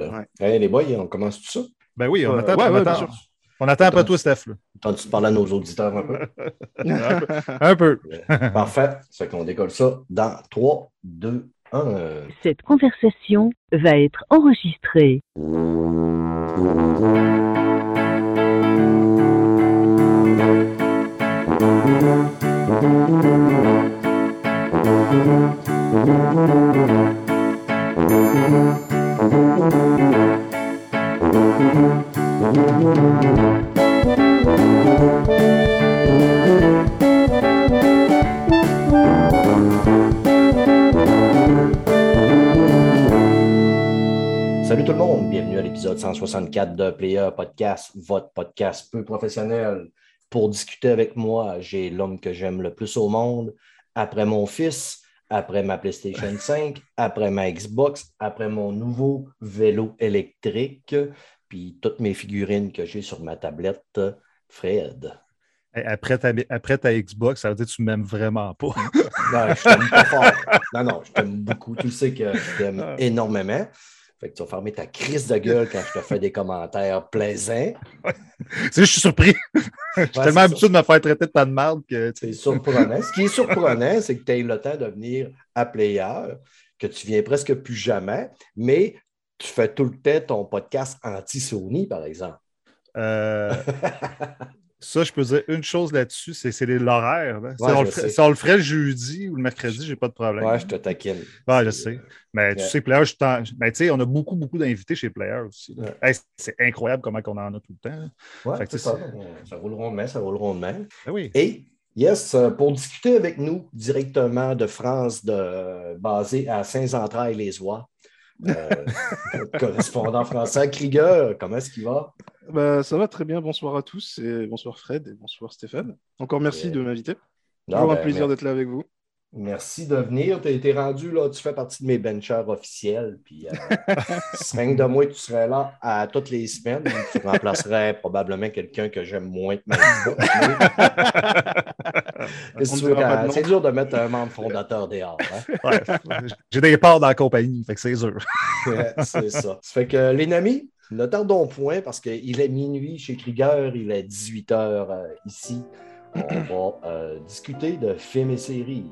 Ouais. Hey, les boys, on commence tout ça? Ben oui, on attend, ouais, on ouais, attend, on attend après toi, Steph. T'as-tu parler à nos auditeurs un peu? un peu. Un peu. Parfait. Fait qu'on décolle ça dans 3, 2, 1. Cette conversation va être enregistrée. Salut tout le monde, bienvenue à l'épisode 164 de Player Podcast, votre podcast peu professionnel. Pour discuter avec moi, j'ai l'homme que j'aime le plus au monde, après mon fils, après ma PlayStation 5, après ma Xbox, après mon nouveau vélo électrique, puis toutes mes figurines que j'ai sur ma tablette, Fred. Après ta, après ta Xbox, ça veut dire que tu m'aimes vraiment pas. Non, je t'aime pas fort. Non, non, je t'aime beaucoup. Tu sais que je t'aime énormément. Fait que tu vas fermer ta crise de gueule quand je te fais des commentaires plaisants. Tu sais, je suis surpris. je suis tellement habitué de me faire traiter de pas de merde que. C'est surprenant. Ce qui est surprenant, c'est que tu aies le temps de venir à Player, que tu viens presque plus jamais, mais tu fais tout le temps ton podcast anti-Sony, par exemple. euh, ça, je peux dire une chose là-dessus, c'est l'horaire. là. Si Ouais, on le fait- sais. si on le ferait le jeudi ou le mercredi, j'ai pas de problème. Ouais, je te taquine. Ouais, je sais. Mais tu sais, Player, je t'en- ben, tu sais, on a beaucoup, beaucoup d'invités chez Player aussi. là. Ouais. Hey, c'est incroyable comment on en a tout le temps. là. Ouais, Fait que ça. Ça roule rondement, ça roule rondement. Ben oui. Et yes, euh, pour discuter avec nous directement de France, de, basé à Saint-Entrailles-les-Oies, euh, notre correspondant français, Krieger, comment est-ce qu'il va? Bah, ça va très bien. Bonsoir à tous et bonsoir Fred et bonsoir Stéphane. Encore merci de m'inviter. Toujours un ben, plaisir mer- d'être là avec vous. Merci de venir. Tu as été rendu, là, tu fais partie de mes benchers officiels. Puis, euh, de moi, tu serais là à toutes les semaines. Tu remplacerais probablement quelqu'un que j'aime moins que ma quand- nom. C'est dur de mettre un membre fondateur dehors. hein? Ouais. J'ai des parts dans la compagnie, fait que c'est sûr. Ouais, c'est ça. Ça fait que, les amis, ne tardons point parce qu'il est minuit chez Krieger, il est 18h ici. On va euh, discuter de films et séries.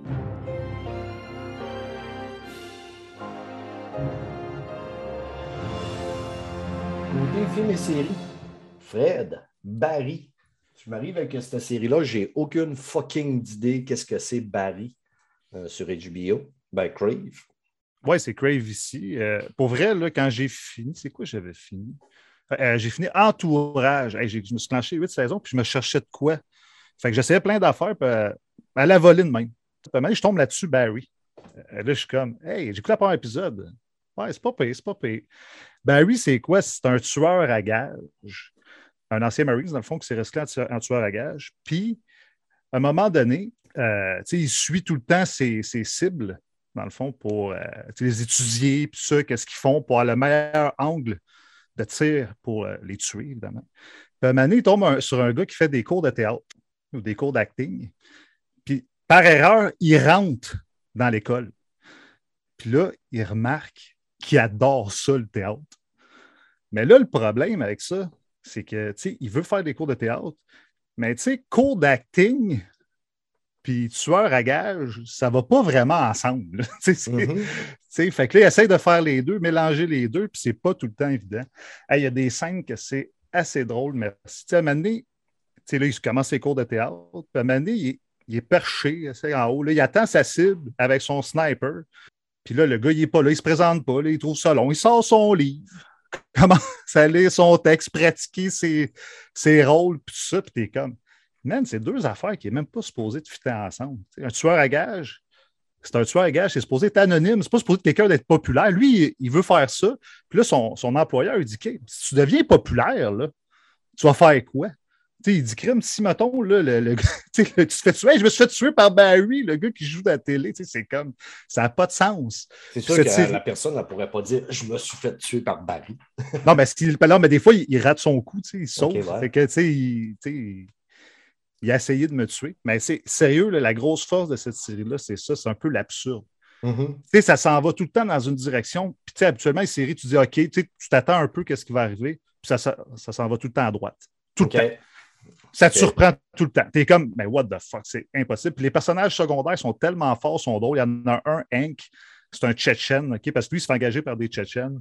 Côté films et séries, Fred, Barry. Je m'arrive avec cette série-là, j'ai aucune fucking idée qu'est-ce que c'est Barry euh, sur HBO. Ben, Crave. Ouais, c'est Crave ici. Euh, pour vrai, là, quand j'ai fini, c'est quoi j'avais fini? Euh, j'ai fini Entourage. Hey, j'ai- je me suis clenché huit saisons, puis je me cherchais de quoi? Fait que j'essayais plein d'affaires, euh, à la volée de même. Je tombe là-dessus, Barry. Euh, là, je suis comme, hey, j'écoute le premier épisode. Ouais, c'est pas pire, c'est pas pire. Barry, c'est quoi? C'est un tueur à gage. Un ancien Marines, dans le fond, qui s'est resté en tueur, à gage. Puis, à un moment donné, euh, il suit tout le temps ses, ses cibles dans le fond, pour les étudier, puis ça, qu'est-ce qu'ils font pour avoir le meilleur angle de tir pour les tuer, évidemment. Puis à un moment donné, il tombe sur un gars qui fait des cours de théâtre ou des cours d'acting. Puis par erreur, il rentre dans l'école. Puis là, il remarque qu'il adore ça, le théâtre. Mais là, le problème avec ça, c'est que, tu sais, il veut faire des cours de théâtre, mais tu sais, cours d'acting, puis tueur à gage, ça va pas vraiment ensemble. là. Tu sais, fait que là, il essaie de faire les deux, mélanger les deux, puis c'est pas tout le temps évident. Hey, Il y a des scènes que c'est assez drôle, mais tu sais, à un moment donné, sais, là, il commence ses cours de théâtre, puis à un moment donné, il est, perché, en haut, là, il attend sa cible avec son sniper, puis là, le gars, il est pas là, il se présente pas, il trouve ça long, il sort son livre, commence à lire son texte, pratiquer ses, ses rôles, puis tout ça, puis t'es comme, man, c'est deux affaires qui n'est même pas supposé de fitter ensemble. Un tueur à gage, c'est un tueur à gage, c'est supposé être anonyme, c'est pas supposé être quelqu'un d'être populaire. Lui, il, veut faire ça. Puis là, son, son employeur, il dit si tu deviens populaire, là, tu vas faire quoi? Il dit crime, si mettons, là, le, le- tu te fais tuer, Hey, je me suis fait tuer par Barry, le gars qui joue à la télé, c'est comme ça n'a pas de sens. C'est sûr que la personne ne pourrait pas dire je me suis fait tuer par Barry. Non, mais, non, mais des fois, il, il rate son coup, il ouais. Fait que, sais, il, a essayé de me tuer. Mais c'est sérieux, là, la grosse force de cette série-là, c'est ça, c'est un peu l'absurde. Mhm. Sais, ça s'en va tout le temps dans une direction. Puis, habituellement, les séries, tu dis, OK, tu t'attends un peu qu'est-ce qui va arriver, puis ça, ça, ça s'en va tout le temps à droite. Tout le temps. Ça te surprend tout le temps. Tu es comme, mais what the fuck, c'est impossible. Puis les personnages secondaires sont tellement forts, sont drôles. Il y en a un, Hank, c'est un Tchétchène, OK, parce que lui, il se fait engager par des Tchétchènes.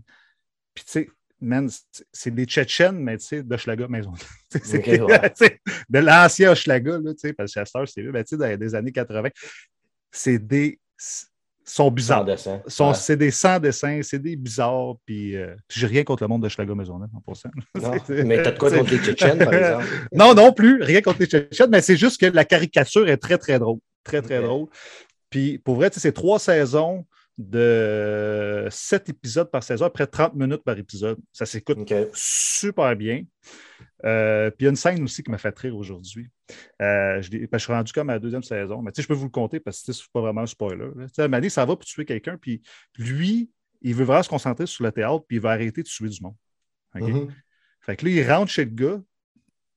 Puis, tu sais, man, c'est- des Tchétchènes, mais tu sais, d'Hochelaga maison. Tu sais, c'est- Ok, ouais. tu sais, de l'ancien Hochelaga, là, tu sais, parce que Chester, c'est lui, ben, tu sais, les années 80. C'est des. Sont Sans bizarres. Ouais. C'est des sans-dessins, c'est des bizarres. Puis, euh, puis j'ai rien contre le monde de Schlager Maisonneuve en passant. Mais t'as de quoi contre les Tchétchènes, par exemple? Non, non plus, rien contre les Tchétchènes, mais c'est juste que la caricature est très, très drôle. Très, très drôle. Puis pour vrai, c'est trois saisons de sept épisodes par saison, après 30 minutes par épisode. Ça s'écoute super bien. Euh, puis il y a une scène aussi qui m'a fait rire aujourd'hui. Euh, je, je suis rendu comme à la deuxième saison. Mais je peux vous le compter parce que c'est pas vraiment un spoiler. un moment donné, ça va pour tuer quelqu'un. Puis lui, il veut vraiment se concentrer sur le théâtre, puis il va arrêter de tuer du monde. Mhm. Fait que là, il rentre chez le gars,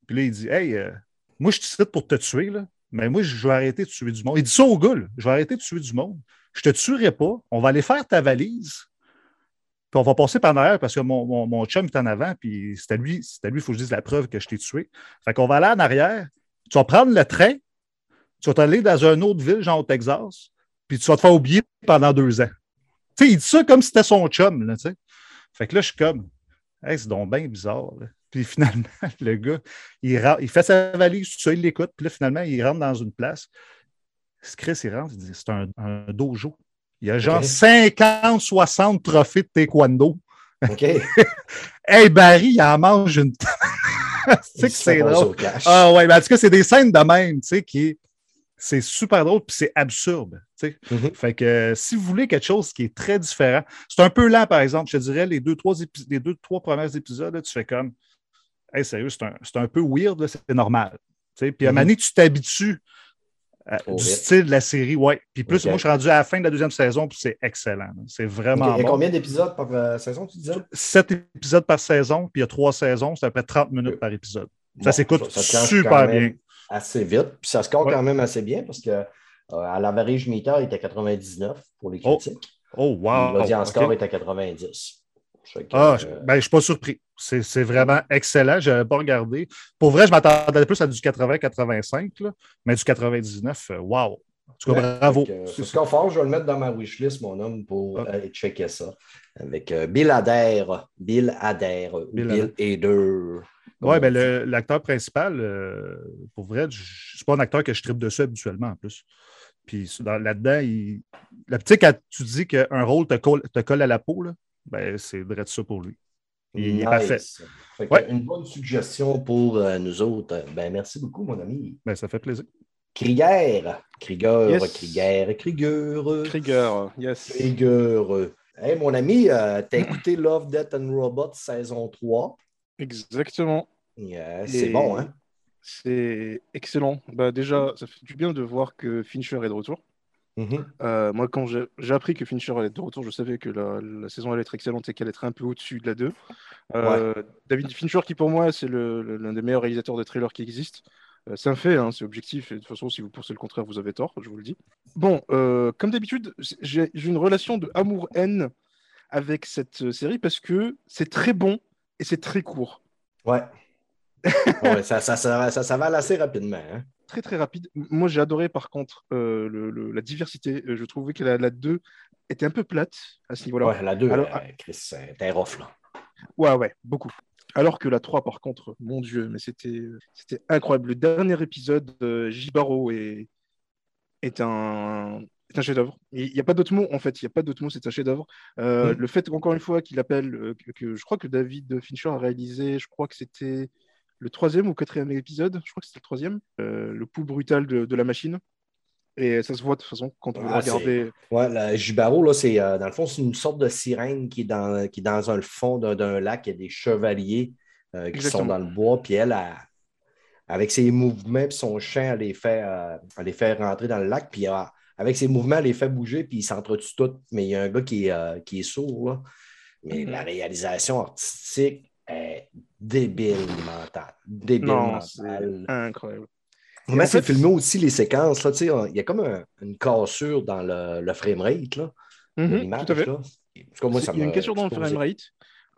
puis là, il dit Hey, euh, moi, je te cite pour te tuer, là, mais moi, je vais arrêter de tuer du monde. Il dit ça au gars, là, je vais arrêter de tuer du monde. Je te tuerai pas. On va aller faire ta valise. On va passer par derrière parce que mon, mon, chum est en avant, puis c'est à lui, lui, il faut que je dise la preuve que je t'ai tué. Fait qu'on va aller en arrière. Tu vas prendre le train, tu vas t'aller dans une autre ville, genre au Texas, puis tu vas te faire oublier pendant deux ans. Tu sais, il dit ça comme si c'était son chum, là, tu sais. Fait que là, je suis comme, hey, c'est donc bien bizarre. Puis finalement, le gars, il, ra- il fait sa valise, tout ça, il l'écoute, puis là, finalement, il rentre dans une place. Chris, il rentre, il dit, c'est un dojo. Il y a genre Ok. 50, 60 trophées de taekwondo. OK. Hey, Barry, il en mange une. tu sais que c'est drôle. Ah ouais, mais en tout cas, c'est des scènes de même, tu sais, qui est. C'est super drôle, puis c'est absurde. tu sais. Mhm. Fait que euh, si vous voulez quelque chose qui est très différent, c'est un peu lent, par exemple. Je te dirais, les deux, trois, les deux, trois premiers épisodes, là, tu fais comme Hey, sérieux, c'est un, un peu weird, c'est normal. Tu sais. Puis à un Mhm. moment donné, tu t'habitues à- Au du style de la série, ouais. Puis plus, moi, je suis rendu à la fin de la deuxième saison, puis c'est excellent. C'est vraiment. Il y a bon. combien d'épisodes par euh, saison, tu disais? Sept épisodes par saison, puis il y a trois saisons, c'est à peu près 30 minutes par épisode. Bon, Ça s'écoute super bien. Assez vite. Puis ça score Ouais. quand même assez bien parce que euh, à l'average meter, il était 99 pour les Oh, critiques. Oh, Puis wow! L'audience score est à 90. Ah, je euh, ben, je suis pas surpris. C'est c'est vraiment excellent. Je n'avais pas regardé. Pour vrai, je m'attendais plus à du 80-85, là, mais du 99, euh, wow! En tout cas, ouais, bravo. fait que, Ce fort, je vais le mettre dans ma wishlist, mon homme, pour Ah. aller checker ça. Avec euh, Bill Adair. Bill Adair. Bill Bill comme Oui, ben, l'acteur principal, euh, pour vrai, je c'est pas un acteur que je tripe dessus habituellement en plus. Puis c'est dans- là-dedans, il... le petit, quand tu dis qu'un rôle te colle, te colle à la peau, là, ben, c'est vrai de ça pour lui. Il, il est Nice. parfait. Ouais. Une bonne suggestion pour euh, nous autres. Ben, merci beaucoup, mon ami. Ben, ça fait plaisir. Krieger. Krieger, Yes. Krieger, Krieger. Trigger, yes. Krieger. Hey, mon ami, euh, t'as écouté Love, Death and Robots saison 3. Exactement. Yeah, c'est bon, hein? C'est excellent. Bah, déjà, ça fait du bien de voir que Fincher est de retour. Mhm. Euh, moi, quand j'ai appris que Fincher allait être de retour, je savais que la, la saison allait être excellente et qu'elle être un peu au-dessus de la 2. Euh, David Fincher, qui pour moi, c'est l'un des meilleurs réalisateurs de thrillers qui existent. Euh, c'est un fait, hein, c'est objectif. Et de toute façon, si vous pensez le contraire, vous avez tort, je vous le dis. Bon, comme d'habitude, j'ai une relation de amour-haine avec cette série parce que c'est très bon et c'est très court. Ouais. Ouais, ça, ça, ça, ça s'avale assez rapidement. Hein? Très très rapide. Moi, j'ai adoré par contre euh, le- le- la diversité. Euh, Je trouvais que la, la 2 était un peu plate à ce niveau-là. Ouais, la 2, Alors, Chris, euh, t'es là. Ouais, ouais, beaucoup. Alors que la 3, par contre, mon Dieu, mais c'était c'était incroyable. Le dernier épisode, euh, Jibaro est, est un, est un chef-d'œuvre. Il n'y a pas d'autre mot, en fait. Il n'y a pas d'autre mot, c'est un chef-d'œuvre. Euh, Mm. Le fait, encore une fois, qu'il appelle, euh, que, que je crois que David Fincher a réalisé, je crois que c'était le troisième ou quatrième épisode, je crois que c'était le troisième, euh, le pouls brutal de, de la machine. Et ça se voit de toute façon quand vous Ah, regardez. Ouais, la Jibaro, là, c'est euh, dans le fond, c'est une sorte de sirène qui est dans, qui est dans un, le fond d'un d'un lac. Il y a des chevaliers euh, qui Exactement. sont dans le bois. Puis elle, elle, avec ses mouvements et son chant, elle les, fait, elle les fait rentrer dans le lac. Puis avec ses mouvements, elle les fait bouger. Puis ils s'entretuent tous. Mais il y a un gars qui est, qui est sourd. Là. Mais Mhm. la réalisation artistique est débile mentale. Débile Non, mentale. incroyable. Comment en c'est filmé aussi les séquences? Il y a comme un- une cassure dans le, le framerate là, de Mhm, l'image. tout à fait. là. En tout cas, moi, C'est- ça il y a une cassure dans le framerate.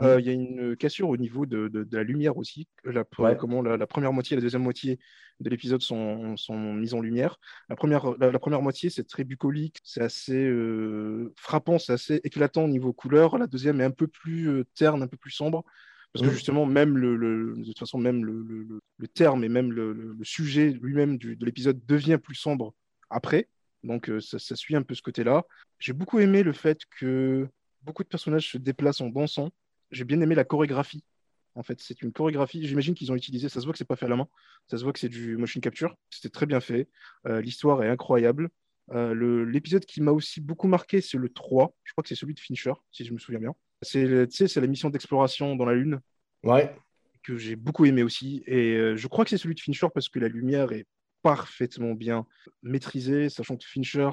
Euh, Il y a une cassure au niveau de, de- de la lumière aussi. La, Ouais. comment la, la première moitié et la deuxième moitié de l'épisode sont, sont mises en lumière. La première, la, la première moitié, c'est très bucolique, c'est assez euh, frappant, c'est assez éclatant au niveau couleur. La deuxième est un peu plus euh, terne, un peu plus sombre. Parce que Mhm. justement, même le, le- de toute façon, même le, le- le- le terme et même le, sujet lui-même de l'épisode devient plus sombre après. Donc euh, ça, ça suit un peu ce côté-là. J'ai beaucoup aimé le fait que beaucoup de personnages se déplacent en dansant. J'ai bien aimé la chorégraphie. En fait, c'est une chorégraphie. J'imagine qu'ils ont utilisé. Ça se voit que c'est pas fait à la main. Ça se voit que c'est du motion capture. C'était très bien fait. Euh, L'histoire est incroyable. Euh, L'épisode qui m'a aussi beaucoup marqué, c'est le 3. Je crois que c'est celui de Fincher, si je me souviens bien. C'est la mission d'exploration dans la Lune Ouais. que j'ai beaucoup aimé aussi. Et euh, je crois que c'est celui de Fincher parce que la lumière est parfaitement bien maîtrisée, sachant que Fincher,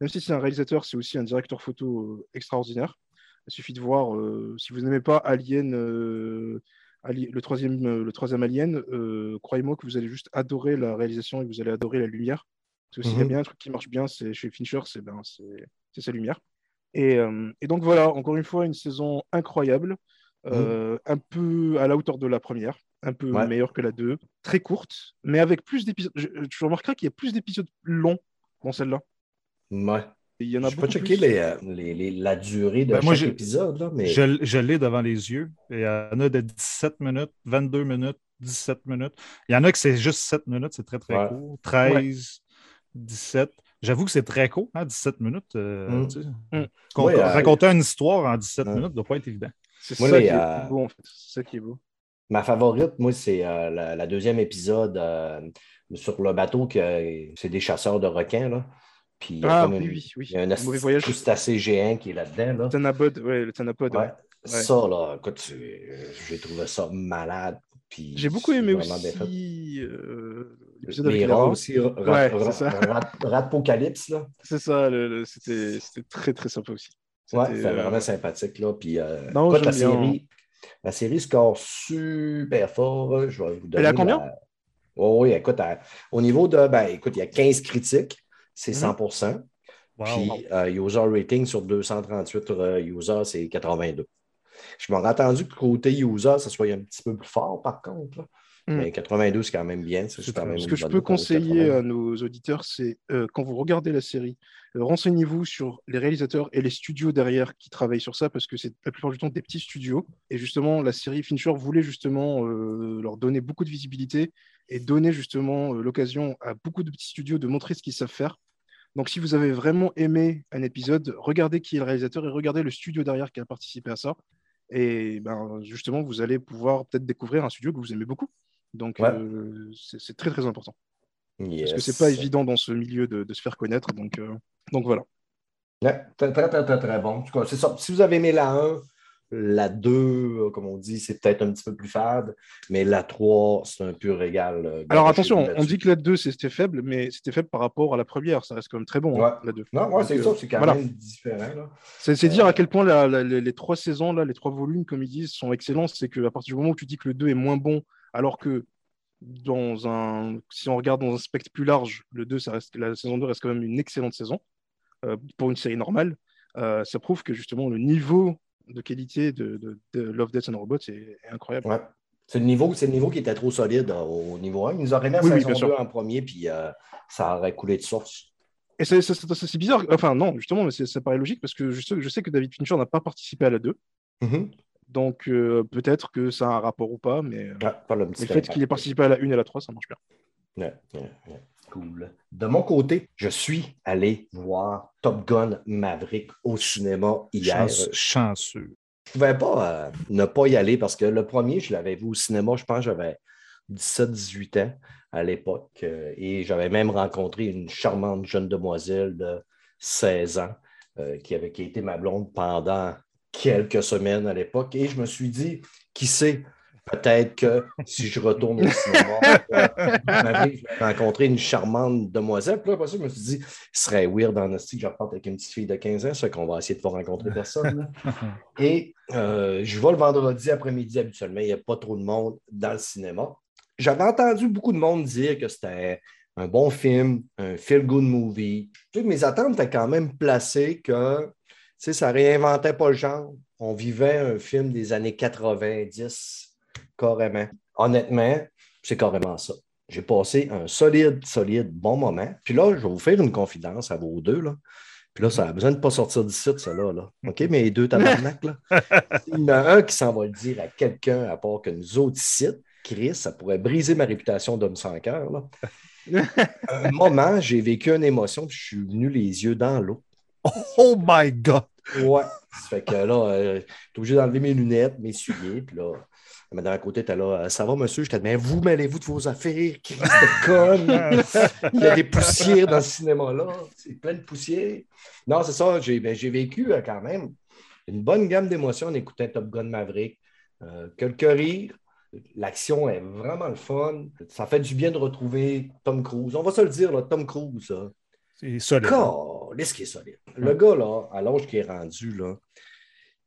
même si c'est un réalisateur, c'est aussi un directeur photo euh, extraordinaire. Il suffit de voir, euh, si vous n'aimez pas Alien, euh, Ali- le, troisième, euh, le troisième Alien, croyez-moi que vous allez juste adorer la réalisation et vous allez adorer la lumière. Parce que s'il y a Mhm. bien un truc qui marche bien, c'est chez Fincher, c'est ben, c'est- c'est sa lumière. Et, euh, et donc voilà, encore une fois, une saison incroyable, euh, un peu à la hauteur de la première, un peu Ouais. meilleure que la 2, très courte, mais avec plus d'épisodes. Je remarquerai qu'il y a plus d'épisodes longs dans celle-là. Ouais. Il y en a Je n'ai pas beaucoup checké plus. les, les- les- la durée de Ben, chaque j'ai- épisode, là, mais Je, je l'ai devant les yeux. Il y en a de 17 minutes, 22 minutes, 17 minutes. Il y en a que c'est juste 7 minutes, c'est très très Ouais. court. 13, 17. J'avoue que c'est très court, hein, 17 minutes. euh, Mm. tu sais. Mm. Euh, raconter une histoire en 17 Ouais. minutes ne doit pas être évident. C'est ça les, qui est euh, beau, en fait. C'est ça qui est beau. ma favorite, moi, c'est euh, la, la deuxième épisode euh, sur le bateau que c'est des chasseurs de requins. Là. Puis il y a Ah comme oui, une- oui, oui. il y a un Le mauvais voyage. crustacé géant qui est là-dedans. Là. Tanapod, ouais, le Tanapod. Ouais. ouais. Ça, là, écoute, j'ai trouvé ça malade. J'ai beaucoup aimé aussi euh, l'épisode avec Les les rats rats. aussi, rat, Ouais, rat- c'est ça. rat- Ratpocalypse, là. C'est ça, c'était très très sympa aussi. Ouais, C'était, c'est euh, vraiment sympathique. Là. Puis, euh, Non, la, série, la série score super fort. Je vais vous donner Elle est à combien? la- Oh, oui, écoute, à- au niveau de. Ben, écoute, il y a 15 critiques, c'est Mhm. 100 Wow. Puis, euh, user rating sur 238 euh, users, c'est 82. Je m'aurais attendu que côté user, ça soit un petit peu plus fort, par contre. là. Mm. Mais 82, c'est quand même bien. C'est quand même Ce que je peux conseiller 80. à nos auditeurs, c'est euh, quand vous regardez la série, euh, renseignez-vous sur les réalisateurs et les studios derrière qui travaillent sur ça, parce que c'est la plupart du temps des petits studios. Et justement, la série Fincher voulait justement euh, leur donner beaucoup de visibilité et donner justement l'occasion à beaucoup de petits studios de montrer ce qu'ils savent faire. Donc, si vous avez vraiment aimé un épisode, regardez qui est le réalisateur et regardez le studio derrière qui a participé à ça. Et ben, justement, vous allez pouvoir peut-être découvrir un studio que vous aimez beaucoup. Donc, Ouais. euh, c'est c'est très très important. Parce que c'est pas évident dans ce milieu de, de se faire connaître. Donc, euh, donc voilà. Ouais, très, très, très, très, bon. C'est ça. Si vous avez aimé la 1, la 2, euh, comme on dit, c'est peut-être un petit peu plus fade, mais la 3, c'est un pur régal. euh, Alors gâchez-vous attention, on dit que la 2 c'était faible, mais c'était faible par rapport à la première. Ça reste quand même très bon, hein, la 2. Non, ouais, c'est ça, c'est quand voilà. même différent. C'est dire à quel point la- la- les, les trois saisons, là, les trois volumes, comme ils disent, sont excellents. C'est qu'à partir du moment où tu dis que le 2 est moins bon, alors que dans un, si on regarde dans un spectre plus large, le 2, ça reste, la saison 2 reste quand même une excellente saison euh, pour une série normale. Euh, ça prouve que justement le niveau de qualité de, de- de Love, Death and Robots est, est incroyable. Ouais. C'est le, niveau, c'est le niveau qui était trop solide euh, au niveau 1. Ils nous auraient mis à Oui, oui, saison sûr. 2 en premier, puis euh, ça aurait coulé de source. Et c'est c'est- c'est- c'est bizarre, enfin non, justement, mais ça paraît logique parce que je sais, je sais que David Fincher n'a pas participé à la 2, Mhm. Donc euh, peut-être que ça a un rapport ou pas, mais, euh, pas le fait qu'il ait participé à la 1 et à la 3, ça marche bien. Ouais, ouais, ouais. Cool. De mon côté, je suis allé voir Top Gun Maverick au cinéma hier. Chance- chanceux. Je ne pouvais pas euh, ne pas y aller parce que le premier, je l'avais vu au cinéma, je pense que j'avais 17-18 ans à l'époque. euh, et j'avais même rencontré une charmante jeune demoiselle de 16 ans euh, qui avait qui a été ma blonde pendant quelques semaines à l'époque. Et je me suis dit, qui sait, peut-être que si je retourne au cinéma, euh, je vais rencontrer une charmante demoiselle. Puis là, après ça, je me suis dit, ce serait weird en esti que je reparte avec une petite fille de 15 ans, c'est qu'on va essayer de pas rencontrer personne. là. Et euh, je vais le vendredi après-midi habituellement. Il n'y a pas trop de monde dans le cinéma. J'avais entendu beaucoup de monde dire que c'était un bon film, un feel-good movie. Tu sais, mes attentes étaient quand même placées que sais, ça réinventait pas le genre. On vivait un film des années 90, carrément. Honnêtement, c'est carrément ça. J'ai passé un solide, solide bon moment. Puis là, je vais vous faire une confidence à vos deux. Là. Puis là, ça a besoin de ne pas sortir d'ici, ça là, là. OK, mes deux tabarnak, là? Il y en a un qui s'en va le dire à quelqu'un, à part que nous autres ici, Chris, ça pourrait briser ma réputation d'homme sans cœur, un moment, j'ai vécu une émotion, puis je suis venu les yeux dans l'eau. Oh my God! Ouais. Ça fait que là, euh, j'étais obligé d'enlever mes lunettes, mes souliers, puis là, la madame à côté était là, ça va, monsieur? Je mais vous mêlez-vous de vos affaires, Chris de conne! Il y a des poussières dans ce cinéma-là. C'est plein de poussières. Non, c'est ça, j'ai ben, vécu euh, quand même une bonne gamme d'émotions en écoutant Top Gun Maverick. Euh, quelques rires. L'action est vraiment le fun. Ça fait du bien de retrouver Tom Cruise. On va se le dire, là, Tom Cruise. C'est solide. Calisse qui est solide. Le gars, là, à l'âge qu'il est rendu, là,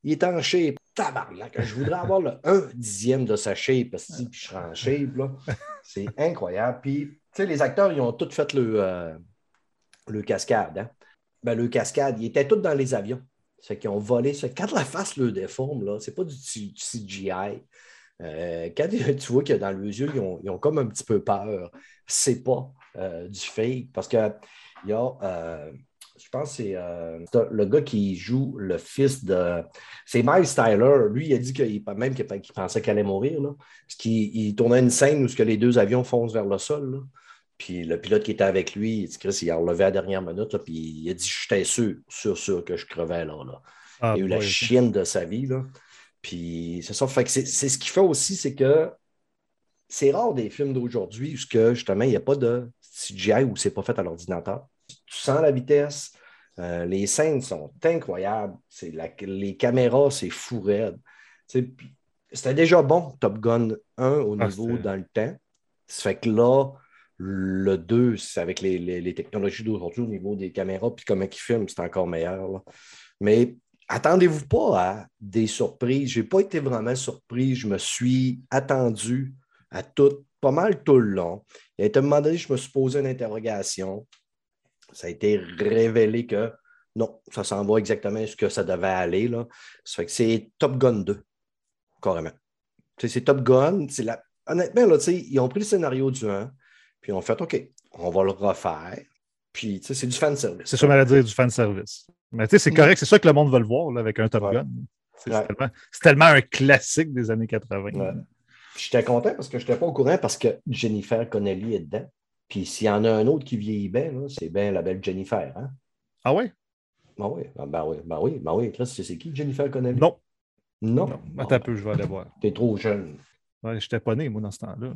il est en shape. Tabarnak. Je voudrais avoir le 1 dixième de sa shape, parce que je serais en shape, là. C'est incroyable. Puis, tu sais, les acteurs, ils ont tous fait le, euh, le cascade. Hein? Ben, le cascade, ils étaient tous dans les avions. C'est qu'ils ont volé. ça. Quand la face le déforme, là, c'est pas du CGI. Euh, quand tu vois que dans le yeux, ils ont, ils ont comme un petit peu peur. C'est pas euh, du fake. Parce que il y a, je pense que c'est euh, le gars qui joue le fils de. C'est Miles Tyler. Lui, il a dit qu'il même qu'il qu'il pensait qu'elle allait mourir. Là, parce qu'il il tournait une scène où ce que les deux avions foncent vers le sol. là. Puis le pilote qui était avec lui, il dit Chris, il a relevé à la dernière minute. là, puis il a dit J'étais sûr, sûr, sûr que je crevais là. là. Ah, il a eu la chienne de sa vie. Là. Puis c'est ça. Fait que c'est c'est ce qui fait aussi, c'est que c'est rare des films d'aujourd'hui où ce que, justement, il n'y a pas de CGI où c'est pas fait à l'ordinateur. Tu sens la vitesse. euh, les scènes sont incroyables. C'est la- les caméras, c'est fou raide. C'était déjà bon, Top Gun 1 au Ah, niveau dans le temps. Ça fait que là, le 2, c'est avec les, les- les technologies d'aujourd'hui au niveau des caméras, puis comment ils filment, c'est encore meilleur. là. Mais attendez-vous pas à des surprises. Je n'ai pas été vraiment surpris. Je me suis attendu à tout, pas mal tout le long. Il a été un moment donné, je me suis posé une interrogation. Ça a été révélé que non, ça s'en va exactement ce que ça devait aller. Là. Ça fait que c'est Top Gun 2, carrément. C'est Top Gun. La... Honnêtement, là, ils ont pris le scénario du 1, puis ils ont fait OK, on va le refaire. Puis c'est du fan service. C'est ça, à dire du fan service. Mais tu sais, c'est correct, c'est ça que le monde veut le voir là, avec un Top Ouais. Gun. C'est Ouais. c'est tellement, c'est tellement un classique des années 80. Ouais. J'étais content parce que je n'étais pas au courant parce que Jennifer Connelly est dedans. Puis s'il y en a un autre qui vieillit bien, c'est bien la belle Jennifer. Hein? Ah ouais? Ben oui, ben, ben oui, ben oui, ben oui. Là, c'est c'est qui Jennifer Connelly? Non. Non. non. Attends un peu, je vais aller voir. T'es trop jeune. Ouais, J'étais pas né, moi, dans ce temps-là.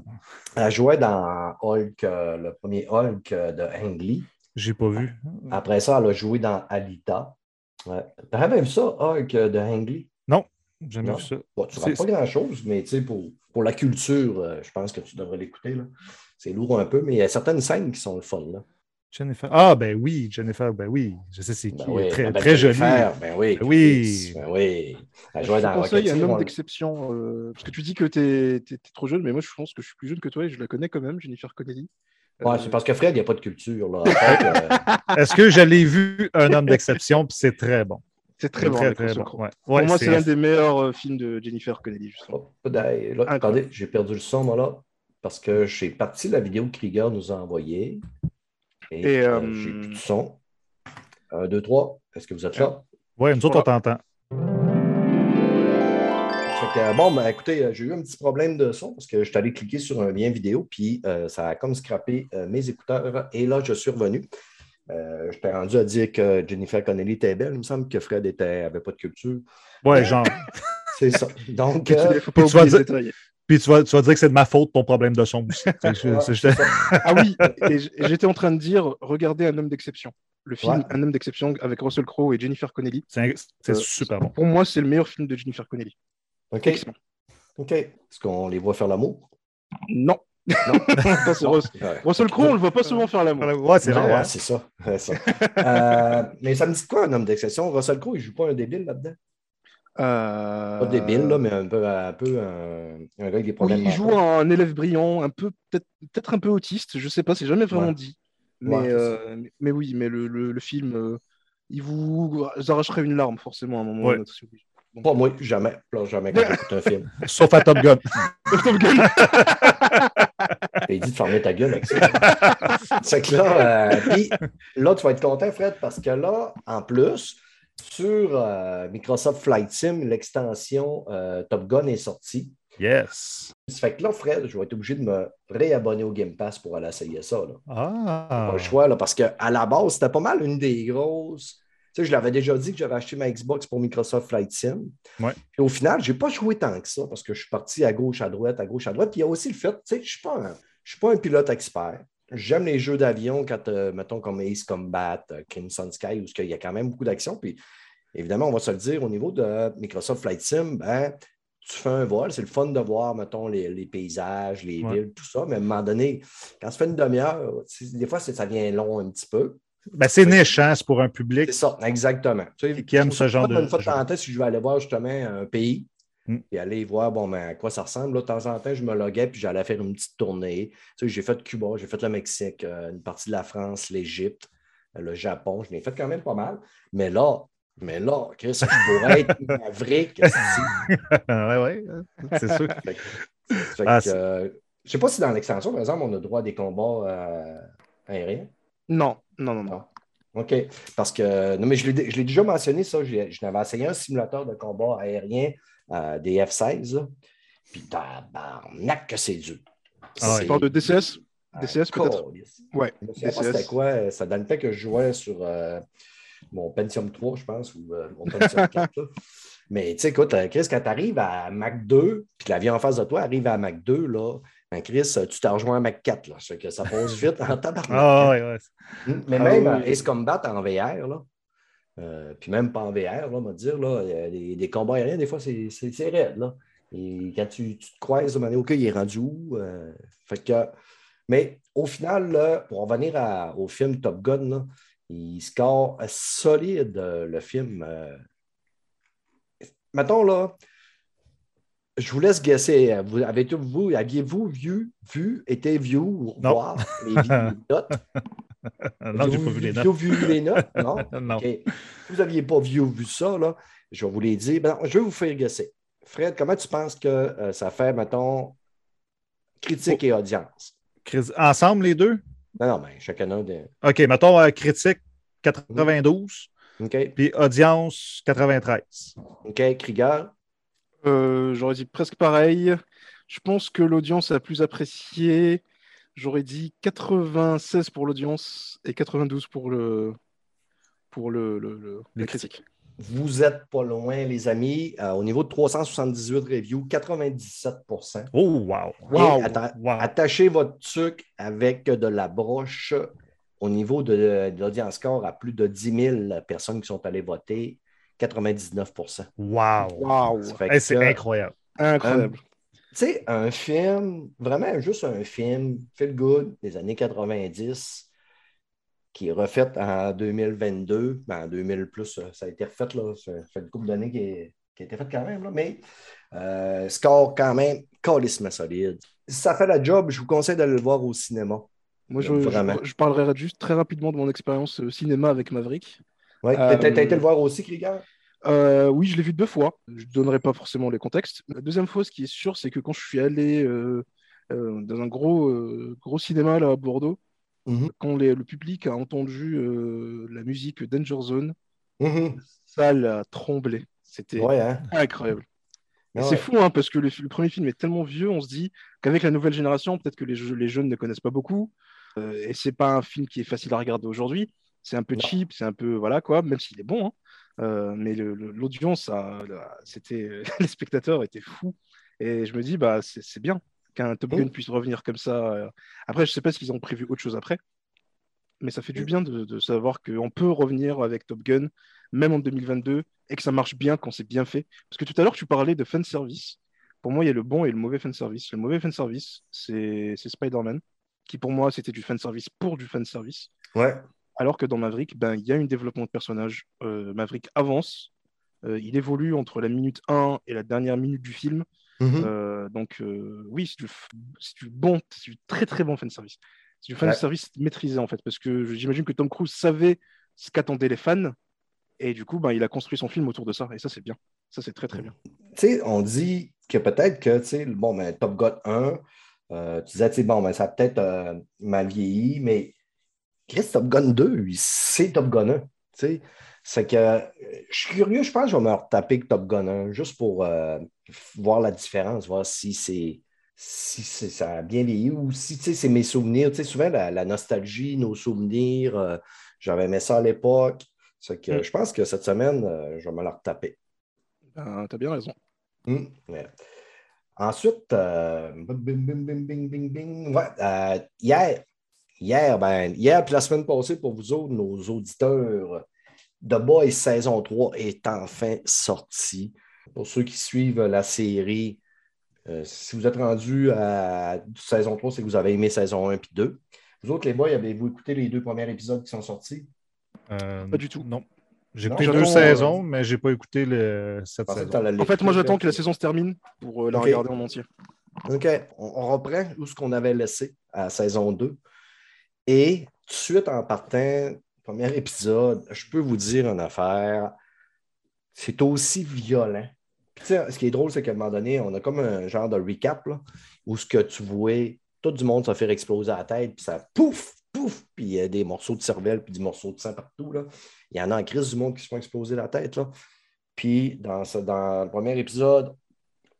Elle jouait dans Hulk, euh, le premier Hulk euh, de Ang Lee. J'ai pas vu. Après ça, elle a joué dans Alita. Ouais. T'avais même vu ça, Hulk euh, de Ang Lee? J'ai jamais Non. vu ça. Bon, tu ne pas grand-chose, mais tu sais, pour, pour la culture, euh, je pense que tu devrais l'écouter. C'est lourd un peu, mais il y a certaines scènes qui sont le fun. Là. Jennifer. Ah, ben oui, Jennifer, ben oui. Je sais c'est qui. Ben oui, très la belle très jolie. Jennifer, Ben oui. Ben oui. Ben oui. Elle Je jouait dans conseille un Rocketeer, homme on- d'exception. euh, parce que tu dis que tu es, trop jeune, mais moi je pense que je suis plus jeune que toi et je la connais quand même, Jennifer Connelly. Ouais, Euh, c'est parce que Fred, il n'y a pas de culture. Là. En fait, euh, Est-ce que je l'ai vu, Un homme d'exception, puis c'est très bon. c'est très bon. Très, très bon. Ouais. Pour moi, c'est l'un des meilleurs euh, films de Jennifer Connelly, justement. oh, attendez, j'ai perdu le son, moi, là, parce que j'ai parti la vidéo que Krieger nous a envoyée. Et, Et, euh, euh, j'ai plus de son. Un, deux, trois. Est-ce que vous êtes là? Ouais, nous autres, on t'entend. Bon, ben, écoutez, euh, j'ai eu un petit problème de son parce que je suis allé cliquer sur un lien vidéo, puis euh, ça a comme scrappé euh, mes écouteurs. Et là, je suis revenu. Euh, J'étais rendu à dire que Jennifer Connelly était belle. Il me semble que Fred n'avait pas de culture. Ouais, genre. C'est ça. Donc, Il euh, ne faut pas puis tu vas dire-. Puis tu vas, tu vas dire que c'est de ma faute ton problème de son aussi. Ah oui, j'étais en train de dire, regardez Un homme d'exception. Le film Ouais. Un homme d'exception avec Russell Crowe et Jennifer Connelly. C'est Euh, super bon. Pour moi, c'est le meilleur film de Jennifer Connelly. OK. Excellent. OK. Est-ce qu'on les voit faire l'amour? Non. Ça, c'est Russ- Ouais. Russell Crowe, on le voit pas souvent faire l'amour. Ouais, c'est ouais, hein. c'est ça. Ouais, ça. Euh, mais ça me dit quoi, un homme d'exception? Russell Crowe, il ne joue pas un débile là-dedans? Euh, Pas débile, là, mais un peu, un, peu un, un gars avec des Oui, problèmes. il joue un élève brillant, un peu peut-être un peu autiste, je sais pas, c'est jamais vraiment Ouais. dit. Mais, Ouais, c'est euh, mais- oui, mais le, le- le film, euh, il vous arracherait une larme forcément à un moment ou à Ouais. un autre. Pas moi, jamais. Jamais quand j'écoute un film. Sauf à Top Gun. Top Gun. Il dit de fermer ta gueule avec ça. c'est que là, euh, puis là, tu vas être content, Fred, parce que là, en plus, sur euh, Microsoft Flight Sim, l'extension euh, Top Gun est sortie. Yes. Ça fait que là, Fred, je vais être obligé de me réabonner au Game Pass pour aller essayer ça. Là. Ah. Pas le choix, là, parce qu'à la base, c'était pas mal une des grosses. Tu sais, je l'avais déjà dit que j'avais acheté ma Xbox pour Microsoft Flight Sim. Ouais. Puis au final, je n'ai pas joué tant que ça parce que je suis parti à gauche, à droite, à gauche, à droite. Puis il y a aussi le fait, tu sais, je ne suis, pas un- je suis pas un pilote expert. J'aime les jeux d'avion quand, euh, mettons, comme Ace Combat, euh, Crimson Sky, où il y a quand même beaucoup d'action. Puis évidemment, on va se le dire, au niveau de Microsoft Flight Sim, ben, tu fais un vol, c'est le fun de voir, mettons, les, les paysages, les Ouais. villes, tout ça. Mais à un moment donné, quand ça fait une demi-heure, tu des fois, ça devient long un petit peu. Ben, c'est niche, hein, c'est pour un public. C'est ça, exactement. Tu sais, Qui aime ce genre de- Une fois de temps si je veux aller voir justement un pays Mm. et aller voir bon, ben, à quoi ça ressemble, là, de temps en temps, je me loguais puis j'allais faire une petite tournée. Tu sais, j'ai fait Cuba, j'ai fait le Mexique, euh, une partie de la France, l'Égypte, euh, le Japon. Je l'ai fait quand même pas mal. Mais là, mais là, Chris, je pourrais être maverick. ouais, ouais, c'est sûr. Fait que- fait Ah, que, euh, je ne sais pas si dans l'extension, par exemple, on a droit à des combats euh, aériens. Non, non, non, non. OK. Parce que, non, mais je l'ai je l'ai déjà mentionné, ça. j'ai- Je n'avais essayé un simulateur de combat aérien euh, des F-16. là. Puis, tabarnak que c'est dur. Ah. Tu parles de DCS DCS peut-être? pas DCS. c'était quoi. Ça dans le temps que je jouais sur euh, mon Pentium 3, je pense, ou euh, mon Pentium 4. là. Mais tu sais, écoute, euh, Chris, quand tu arrives à Mac 2, puis l'avion en face de toi arrive à Mac 2, là, ben Chris, euh, tu t'as rejoint à Mac 4. Là. Ça que ça passe vite en tabarnak. Ah, ouais, ouais. Mm, Mais Ah même oui. euh, Ace Combat en VR, là, euh, puis même pas en VR, là, on va dire, là, y a des, combats aériens, des fois, c'est c'est- c'est raide. Là. Et quand tu, tu te croises, de manière, OK, il est rendu où? Euh, fait que, mais au final, là, pour revenir à- au film Top Gun, là, il score solide euh, le film. euh. Mettons, là, je vous laisse guesser. euh, Vous, avez vous, aviez-vous vu, vu, été vu voir les notes? Non, j'ai pas vu les notes. Avez-vous vu les notes? Non? Si vous n'aviez pas vu, vu ça, là, je vais vous les dire. Ben, je vais vous faire guesser. Fred, comment tu penses que euh, ça fait, mettons, critique et audience? Ensemble, les deux? Non, non, ben, chacun un des. OK, mettons euh, critique 92, OK? puis audience 93. OK, Krieger? Euh, J'aurais dit presque pareil. Je pense que l'audience a plus apprécié. J'aurais dit 96 pour l'audience et 92 pour le pour le, le- critique. Vous êtes pas loin, les amis. Euh, au niveau de 378 reviews, 97% Oh, wow. Wow. Atta- Wow. Attachez votre truc avec de la broche au niveau de, de l'audience score à plus de 10 000 personnes qui sont allées voter, 99% Wow. Hey, c'est incroyable. incroyable. Tu sais, un film, vraiment juste un film, feel good des années 90, qui est refait en 2022, ben en 2000 plus, ça a été refait, là, ça fait une couple d'années qui, qui a été fait quand même, là, mais euh, score quand même calissement solide. Si ça fait la job, je vous conseille d'aller le voir au cinéma. Moi, je, je, je parlerai juste très rapidement de mon expérience au cinéma avec Maverick. Ouais, Euh, t'as été le voir aussi, Krieger? Euh, oui, je l'ai vu deux fois. Je ne donnerai pas forcément les contextes. La deuxième fois, ce qui est sûr, c'est que quand je suis allé euh, euh, dans un gros, gros cinéma là, à Bordeaux, Mhm. quand les- le public a entendu la musique Danger Zone, Mhm. la salle a tremblé. C'était Ouais, hein? incroyable. C'est fou, hein, parce que le, le premier film est tellement vieux, on se dit qu'avec la nouvelle génération, peut-être que les, je- les jeunes ne connaissent pas beaucoup. Et c'est pas un film qui est facile à regarder aujourd'hui. C'est un peu Non. cheap, c'est un peu voilà quoi, même s'il est bon. hein. Euh, mais l'audience, c'était les spectateurs étaient fous. Et je me dis bah c'est bien qu'un Top Gun puisse revenir comme ça. euh. Après, je sais pas s'ils ont prévu autre chose après, mais ça fait du bien de, de savoir qu'on peut revenir avec Top Gun, même en 2022, et que ça marche bien quand c'est bien fait. Parce que tout à l'heure, tu parlais de fan service. Pour moi, il y a le bon et le mauvais fan service. Le mauvais fan service, c'est c'est Spider-Man, qui pour moi, c'était du fan service pour du fan service. Ouais. Alors que dans Maverick, ben, il y a un développement de personnage. Euh, Maverick avance, Euh, il évolue entre la minute 1 et la dernière minute du film. Mhm. Euh, donc, oui, c'est du, bon, c'est du très très bon fanservice. C'est du fanservice maîtrisé en fait, parce que j'imagine que Tom Cruise savait ce qu'attendaient les fans, et du coup, ben, il a construit son film autour de ça, et ça, c'est bien. Ça, c'est très très bien. Tu sais, on dit que peut-être que, tu sais, bon, ben, Top Gun 1, euh, tu disais, tu sais, bon, ben, ça a peut-être euh, mal vieilli, mais Chris Top Gun 2, il- c'est Top Gun 1. Tu sais, c'est que euh, je suis curieux, je pense que je vais me retaper Top Gun 1, juste pour euh, voir la différence, voir si c'est. Si c'est- ça a bien vieilli ou si c'est mes souvenirs. Souvent, la, la nostalgie, nos souvenirs, euh, j'avais aimé ça à l'époque. C'est que Mm. je pense que cette semaine, euh, je vais me la retaper. Ben, T'as bien raison. Hum, ouais. Ensuite, euh, bing, bing, bing, bing, bing, bing. Ouais, hier, hier, ben, hier, puis la semaine passée, pour vous autres, nos auditeurs, The Boys saison 3 est enfin sorti. Pour ceux qui suivent la série, euh, si vous êtes rendu à saison 3, c'est que vous avez aimé saison 1 puis 2. Vous autres, les boys, avez-vous écouté les deux premiers épisodes qui sont sortis? Euh, Pas du tout. Non. J'ai écouté deux euh, saisons, mais j'ai pas écouté le, cette saison. En fait, moi, j'attends que la saison se termine pour la regarder en entier. OK, on, on reprend où ce qu'on avait laissé à saison 2. Et tout de suite en partant, premier épisode, je peux vous dire une affaire. C'est aussi violent. Ce qui est drôle, c'est qu'à un moment donné, on a comme un genre de recap là, où ce que tu vois, tout du monde se faire exploser la tête, puis ça pouf, pouf, puis il y a des morceaux de cervelle, puis des morceaux de sang partout. Là. Il y en a en crise du monde qui se font exploser la tête. Là. Puis dans, dans le premier épisode,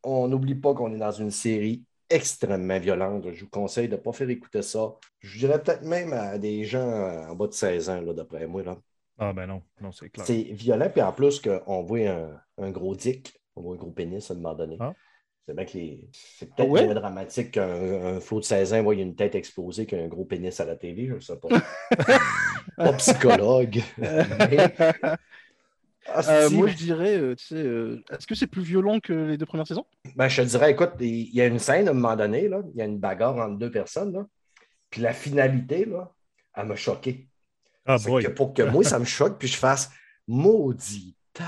on n'oublie pas qu'on est dans une série extrêmement violente. Je vous conseille de ne pas faire écouter ça. Je dirais peut-être même à des gens en bas de 16 ans, d'après moi. Là. Ah ben non, non, c'est clair. C'est violent, puis en plus qu'on voit un, un gros dick, on voit un gros pénis à un moment donné. Ah. C'est bien que les... c'est peut-être Ah ouais? moins dramatique qu'un un flot de 16 ans voit une tête exploser qu'un gros pénis à la télé, je ne sais pas. pas psychologue. Mais- Ah, Euh, si, moi, mais- je dirais, euh, tu sais, euh, est-ce que c'est plus violent que les deux premières saisons? Ben, je te dirais, écoute, il y a une scène à un moment donné, là, il y a une bagarre entre deux personnes, là, puis la finalité, là, elle m'a choqué. Ah que pour que moi, ça me choque, puis je fasse maudit?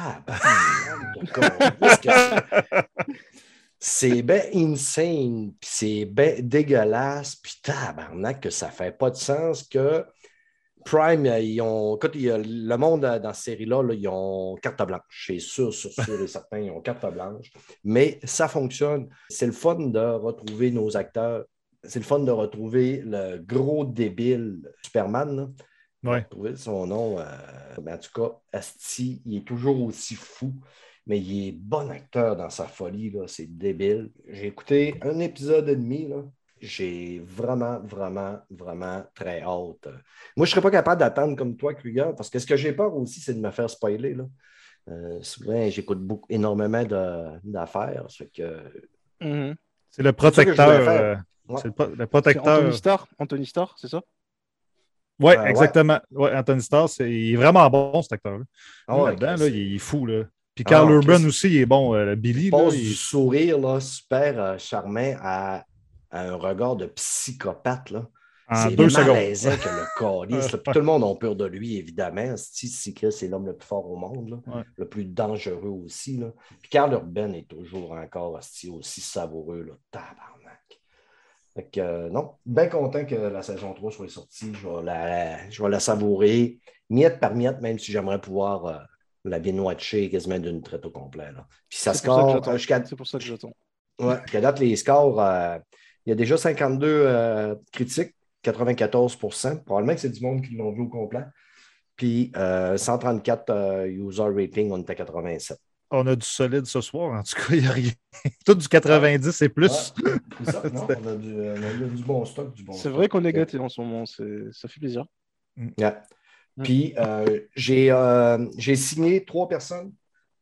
C'est bien insane, puis c'est bien dégueulasse, puis tabarnak que ça fait pas de sens que Prime, euh, ils ont. Écoute, il y a le monde euh, dans cette série-là, là, ils ont carte blanche. C'est sûr, sûr, sûr et certain, ils ont carte blanche. Mais ça fonctionne. C'est le fun de retrouver nos acteurs. C'est le fun de retrouver le gros débile Superman. là. Ouais. Trouver son nom. euh, ben, en tout cas, Asti, il est toujours aussi fou, mais il est bon acteur dans sa folie. là, C'est débile. J'ai écouté un épisode et demi. Là. J'ai vraiment, vraiment, vraiment très hâte. Moi, je ne serais pas capable d'attendre comme toi, Kruger, parce que ce que j'ai peur aussi, c'est de me faire spoiler. Là. Euh, souvent, j'écoute beaucoup, énormément d'affaires. que... Mhm. C'est le protecteur. euh, Ouais. C'est le, pro- le C'est protecteur. Anthony Starr, Anthony Starr, c'est ça? Oui, Euh, ouais. exactement. Ouais, Anthony Starr, c'est- il est vraiment bon, cet acteur-là. Ouais, Là-dedans, là, il est fou. Là. Puis Ah, Carl Urban aussi, il est bon. euh, Billy, Il là, passe il- du sourire là, super euh, charmant à, à un regard de psychopathe. Là. c'est deux secondes. que le calice. tout le monde a peur de lui, évidemment. Si si Chris est l'homme le plus fort au monde, là. Ouais. le plus dangereux aussi. Là. Puis Carl Urban est toujours encore asti, aussi savoureux. Là. Tabarnak. Fait que, euh, non, bien content que la saison 3 soit sortie. Je vais la, je vais la savourer miette par miette, même si j'aimerais pouvoir euh, la binge-watcher quasiment d'une traite au complet. Là. Puis ça C'est pour ça que score j'attends. euh, jusqu'à C'est pour ça que j'attends. Ouais, jusqu'à date, les scores, euh, il y a déjà 52 euh, critiques, 94% Probablement que c'est du monde qui l'ont vu au complet. Puis euh, 134 euh, user rating, on est à 87. On a du solide ce soir. En tout cas, il n'y a rien. Tout du 90 et plus. Ouais, c'est ça, non? On a, du, euh, on a du bon stock, du bon C'est vrai qu'on est gâté en ce moment, c'est- ça fait plaisir. Ouais. Puis euh, j'ai euh, j'ai signé trois personnes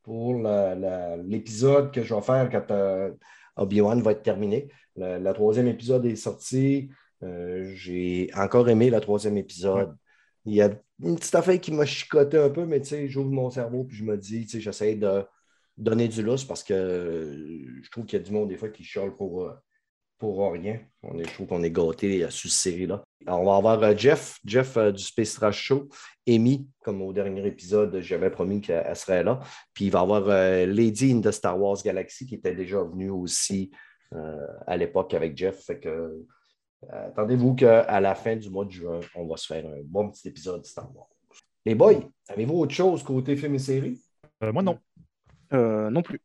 pour la- la- l'épisode que je vais faire quand euh, Obi-Wan va être terminé. Le, troisième épisode est sorti. Euh, j'ai encore aimé le troisième épisode. Il y a une petite affaire qui m'a chicoté un peu, mais tu sais, j'ouvre mon cerveau puis je me dis, tu sais, j'essaie de donner du lousse parce que euh, je trouve qu'il y a du monde des fois qui chiale pour, euh, pour rien. On est, je trouve qu'on est gâtés euh, sur cette série-là. On va avoir Jeff, Jeff du Space Trash Show, Amy, comme au dernier épisode, j'avais promis qu'elle serait là. Puis il va y avoir Lady in the Star Wars Galaxy qui était déjà venue aussi à l'époque avec Jeff. Fait que euh, attendez-vous qu'à la fin du mois de juin, on va se faire un bon petit épisode de Star Wars. Les boys, avez-vous autre chose côté film et série? Euh, moi, non. Euh, non plus.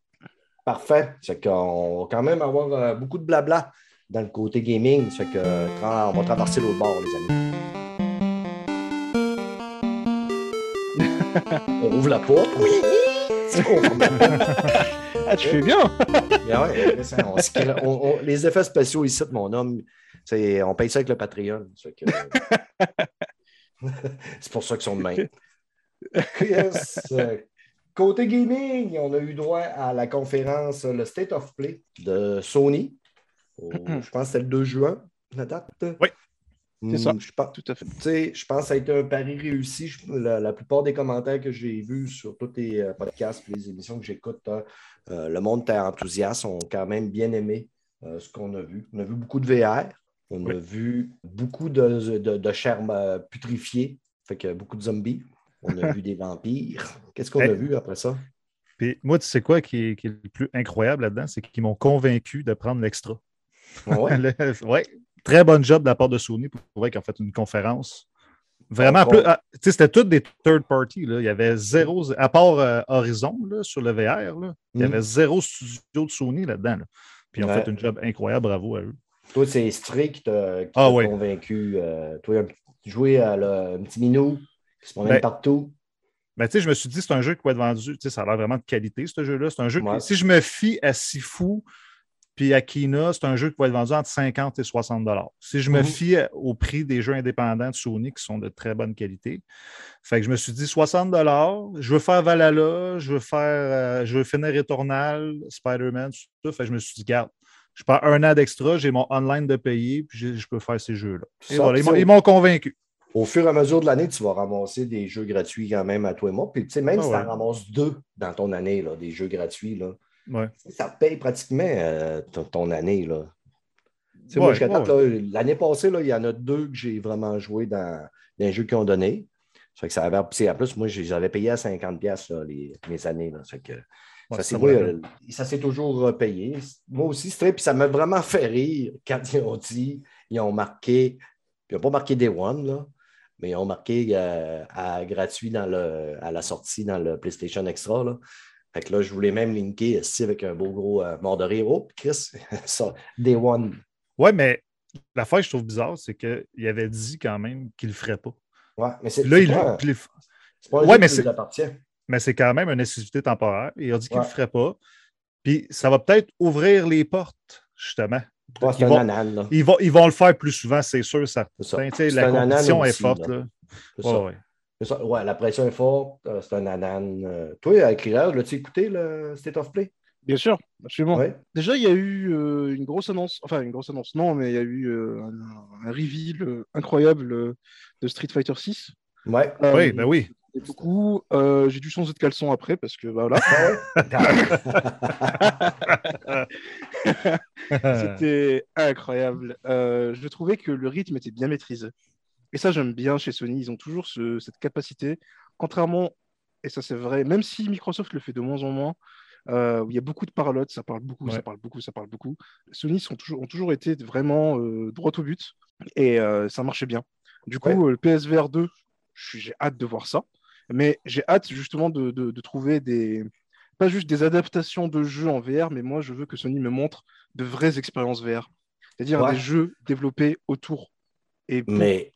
Parfait. C'est qu'on va quand même avoir euh, beaucoup de blabla dans le côté gaming. Fait que euh, on va traverser l'autre bord, les amis. on ouvre la porte. Oui! Ah, tu fais bien ouais, on on- on- les effets spéciaux ici, mon homme, c'est- on paye ça avec le Patreon. C'est pour ça qu'ils sont de même. Yes. Euh, Côté gaming, on a eu droit à la conférence, euh, le State of Play de Sony. au- je pense que c'était le 2 juin, la date. Oui, c'est ça. Hmm, Je pense, Tout à fait. tu sais, je pense que ça a été un pari réussi. Je- la, la plupart des commentaires que j'ai vus sur tous les euh, podcasts et les émissions que j'écoute, hein, euh, le monde était enthousiaste, ont quand même bien aimé euh, ce qu'on a vu. On a vu beaucoup de VR, on a Oui. vu beaucoup de, de, de chair putrifiée, fait que beaucoup de zombies. On a vu des vampires. Qu'est-ce qu'on a vu après ça? Puis moi, tu sais quoi qui est, qui est le plus incroyable là-dedans? C'est qu'ils m'ont convaincu de prendre l'extra. Ah ouais? Très bonne job de la part de Sony pour vrai qu'ils ont fait une conférence. Vraiment, Ah, bon. ah, c'était toutes des third party. Là. Il y avait zéro, à part euh, Horizon là, sur le VR, là, il y Mm. avait zéro studio de Sony là-dedans. là. Puis ils ont Ouais. fait une job incroyable, bravo à eux. Toi, c'est qui t'a qui Ah ouais. convaincu. euh, toi, jouais à le- un petit minou qui se promène Ben, partout. Ben, tu sais, je me suis dit, c'est un jeu qui va être vendu. Tu sais, ça a l'air vraiment de qualité, ce jeu-là. C'est un jeu Ouais. qui, si je me fie à Sifu puis à Kina, c'est un jeu qui va être vendu entre 50 et 60 dollars. Si je me Mhm. fie au prix des jeux indépendants de Sony qui sont de très bonne qualité, fait que je me suis dit 60 dollars. Je veux faire Valhalla, je veux faire, euh, je veux finir Returnal, Spider-Man, tout ça. Fait que je me suis dit, garde, je perds un an d'extra, j'ai mon online de payer, puis je peux faire ces jeux-là. Et Ça, voilà, ils m'ont- convaincu. Au fur et à mesure de l'année, tu vas ramasser des jeux gratuits quand même à toi et moi. Puis, tu sais, même Ah si tu en ramasses deux dans ton année, là, des jeux gratuits, là, Ouais. ça paye pratiquement euh, ton, année. Là. Ouais, moi, ouais. l'année passée, là, il y en a deux que j'ai vraiment joué dans, dans les jeux qu'ils ont donné. Ça fait que ça avait, puis en plus, moi, je les avais payés à 50$ piastres, là, les, mes années. Là. Ça fait que, ça, s'est- euh, ça s'est toujours payé. Moi aussi, c'était, puis ça m'a vraiment fait rire quand ils ont dit, ils ont marqué, puis ils n'ont pas marqué Day One, là, mais ils ont marqué euh, à, gratuit dans le, à la sortie dans le PlayStation Extra. Là. Fait que là, je voulais même linker ici avec un beau gros euh, mort de rire. Oh, Chris, ça, Day One. Ouais, mais l'affaire que je trouve bizarre, c'est qu'il avait dit quand même qu'il ne le ferait pas. Ouais, mais c'est là, il, pas, il- pas un Ouais, jeu mais qui c'est- nous appartient. mais c'est quand même une exclusivité temporaire. Il a dit qu'il ne Ouais. le ferait pas. Puis ça va peut-être ouvrir les portes, justement. Ouais, c'est Ils vont- ananas, là. Ils vont, ils vont le faire plus souvent, c'est sûr, certain. Ça. La compétition est aussi, forte. là. Là. Ouais, ça. ouais. C'est ça. Ouais, la pression est forte. euh, c'est un anan. euh. Toi, avec l'as-tu écouté le State of Play? Bien sûr, absolument. Ouais. Déjà, il y a eu euh, une grosse annonce, enfin une grosse annonce, non, mais il y a eu euh, un, un reveal euh, incroyable euh, de Street Fighter 6. Ouais. Oui, ben oui. beaucoup. Euh, j'ai dû changer de caleçon après parce que bah, voilà, c'était incroyable. Euh, je trouvais que le rythme était bien maîtrisé. Et ça, j'aime bien chez Sony. Ils ont toujours ce- cette capacité, contrairement, et ça c'est vrai, même si Microsoft le fait de moins en moins, euh, où il y a beaucoup de parlotte, ça parle beaucoup, ça parle beaucoup, ça parle beaucoup. Sony sont toujours, ont toujours été vraiment euh, droit au but et euh, ça marchait bien. Du coup, Ouais. euh, le PSVR 2, je suis- j'ai hâte de voir ça. Mais j'ai hâte justement de, de- de trouver des. Pas juste des adaptations de jeux en VR, mais moi je veux que Sony me montre de vraies expériences VR. C'est-à-dire Ouais. des jeux développés autour et Mais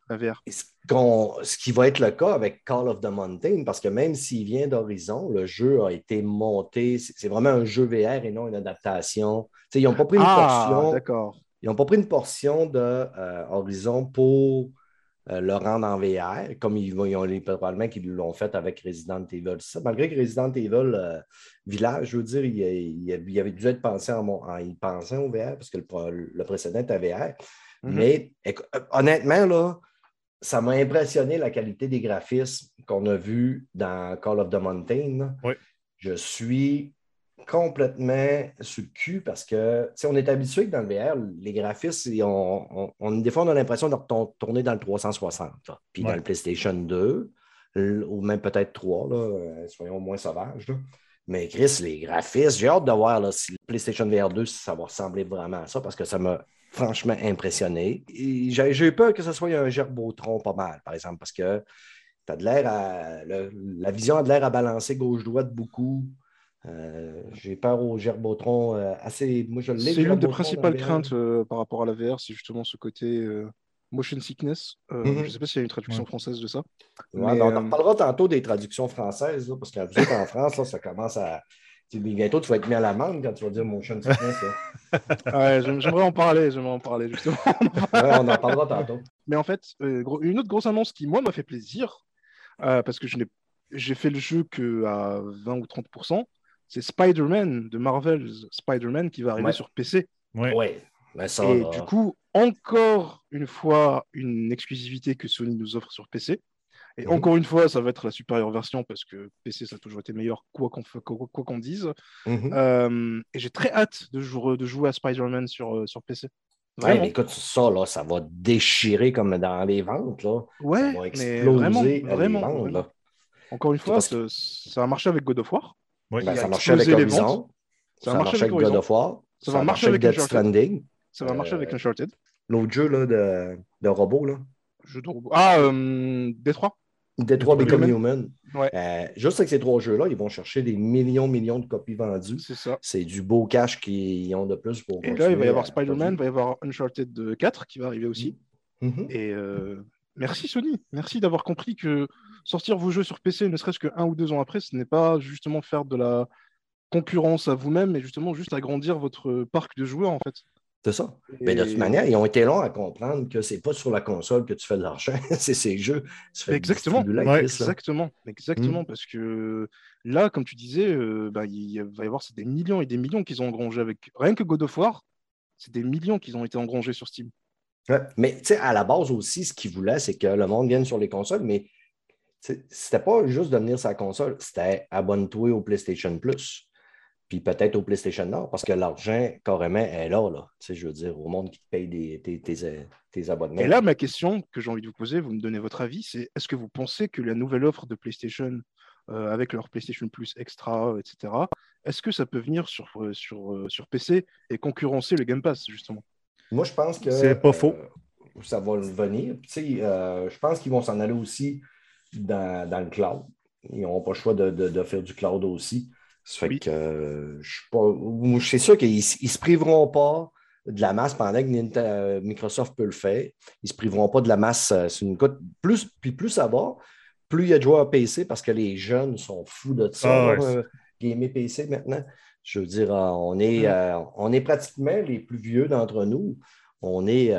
ce, qui va être le cas avec Call of the Mountain, parce que même s'il vient d'Horizon, le jeu a été monté. C'est vraiment un jeu VR et non une adaptation. Ils n'ont pas pris une Ah, portion. d'accord. Ils n'ont pas pris une portion de euh, Horizon pour euh, le rendre en VR, comme ils, ils ont les- probablement qu'ils l'ont fait avec Resident Evil. Ça, malgré que Resident Evil euh, Village, je veux dire, il, il- il avait dû être pensé en, en y pensant au VR, parce que le, le précédent était VR. Mhm. Mais euh, honnêtement, là, ça m'a impressionné la qualité des graphismes qu'on a vus dans Call of the Mountain. Oui. Je suis complètement sur le cul parce que on est habitué que dans le VR, les graphismes, on, on, des fois, on a l'impression de retourner dans le 360. Puis dans le PlayStation 2, ou même peut-être 3, là, euh, soyons moins sauvages. Mais Chris, les graphismes, j'ai hâte de voir là, si le PlayStation VR 2, ça va ressembler vraiment à ça parce que ça m'a franchement impressionné. J'ai eu peur que ce soit un gerbotron pas mal, par exemple, parce que as de l'air à. la vision a de l'air à balancer gauche-droite beaucoup. Euh, j'ai peur au gerbotron euh, assez. Moi, je C'est une des principales craintes euh, par rapport à la VR, c'est justement ce côté motion sickness. Mhm. Je ne sais pas s'il y a une traduction française de ça. on en reparlera tantôt des traductions françaises, parce qu'en en France, là, ça commence à. Bientôt, tu vas être mis à l'amende quand tu vas dire motion sickness. ouais, j'aimerais en parler, j'aimerais en parler justement. on en parlera tantôt. Mais en fait, une autre grosse annonce qui, moi, m'a fait plaisir, parce que je j'ai fait le jeu qu'à 20 ou 30% c'est Spider-Man de Marvel's Spider-Man qui va arriver sur PC. Ouais. ouais. Ben, et du coup, encore une fois, une exclusivité que Sony nous offre sur PC. Et encore une fois, ça va être la supérieure version parce que PC, ça a toujours été meilleur, quoi qu'on quoi, dise. Mhm. Euh, et j'ai très hâte de jouer, de jouer à Spider-Man sur, euh, sur PC. Ouais, mais écoute, ça, là, ça va déchirer comme dans les ventes. Là. Ouais, ça va exploser mais vraiment, vraiment, Encore une fois, ça, ça a marché avec God of War. Ben, ça marchait avec Horizon. Ça, ça marchait avec God of War. Ça, va marcher avec Death Stranding. Ça va marcher avec Uncharted. L'autre jeu là, de, de robot. Là. Jeu de robot. Ah, euh, Détroit. Détroit Become Human? Ouais. Euh, juste avec ces trois jeux-là, ils vont chercher des millions, millions de copies vendues. C'est ça. C'est du beau cash qu'ils ont de plus pour. Et là, il va y avoir Spider-Man, il va y avoir Uncharted 4 qui va arriver aussi. Mm-hmm. Et euh, merci Sony. Merci d'avoir compris que sortir vos jeux sur PC, ne serait-ce que un ou deux ans après, ce n'est pas justement faire de la concurrence à vous-même, mais justement juste agrandir votre parc de joueurs en fait. C'est ça. Mais de toute manière, ils ont été longs à comprendre que c'est pas sur la console que tu fais de l'argent, c'est ces jeux. exactement. exactement. Exactement. Hmm. Parce que là, comme tu disais, euh, bah, il va y avoir des millions et des millions qu'ils ont engrangés avec. Rien que God of War, c'est des millions qu'ils ont été engrangés sur Steam. Mais tu sais, à la base aussi, ce qu'ils voulaient, c'est que le monde vienne sur les consoles, mais c'était pas juste de venir sur la console, c'était abonne-toi au PlayStation Plus puis peut-être au PlayStation Nord, parce que l'argent, carrément, est là, là. Tu sais, je veux dire, au monde qui te paye des, tes, abonnements. Et là, ma question que j'ai envie de vous poser, vous me donnez votre avis, c'est est-ce que vous pensez que la nouvelle offre de PlayStation, euh, avec leur PlayStation Plus Extra, etc., est-ce que ça peut venir sur, euh, sur, euh, sur PC et concurrencer le Game Pass, justement? Moi, je pense que. C'est pas faux. ça va venir. Tu sais, je pense qu'ils vont s'en aller aussi dans, le cloud. Ils n'auront pas le choix de, de, faire du cloud aussi. Ça fait que euh, je suis pas. sûr qu'ils ne se priveront pas de la masse pendant que euh, Microsoft peut le faire. Ils ne se priveront pas de la masse. Euh, une cote. Plus, puis plus ça va, plus il y a de joueurs PC parce que les jeunes sont fous de ça. Ah, gamer PC maintenant. Je veux dire, on est, mm. on est pratiquement les plus vieux d'entre nous. On est,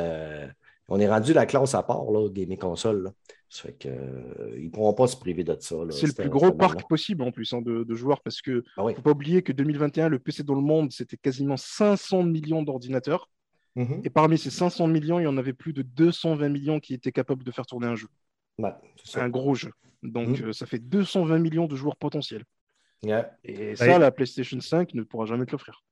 on est rendu la classe à part, là, gaming console. Ça fait qu'ils euh, ne pourront pas se priver de ça. C'est le plus gros parc possible en plus hein, de, joueurs parce que ne ah faut pas oublier que 2021, le PC dans le monde, c'était quasiment 500 millions d'ordinateurs. Mhm. Et parmi ces 500 millions, il y en avait plus de 220 millions qui étaient capables de faire tourner un jeu. c'est un gros jeu. Donc mhm. euh, ça fait 220 millions de joueurs potentiels. Et ça, la PlayStation 5 ne pourra jamais te l'offrir.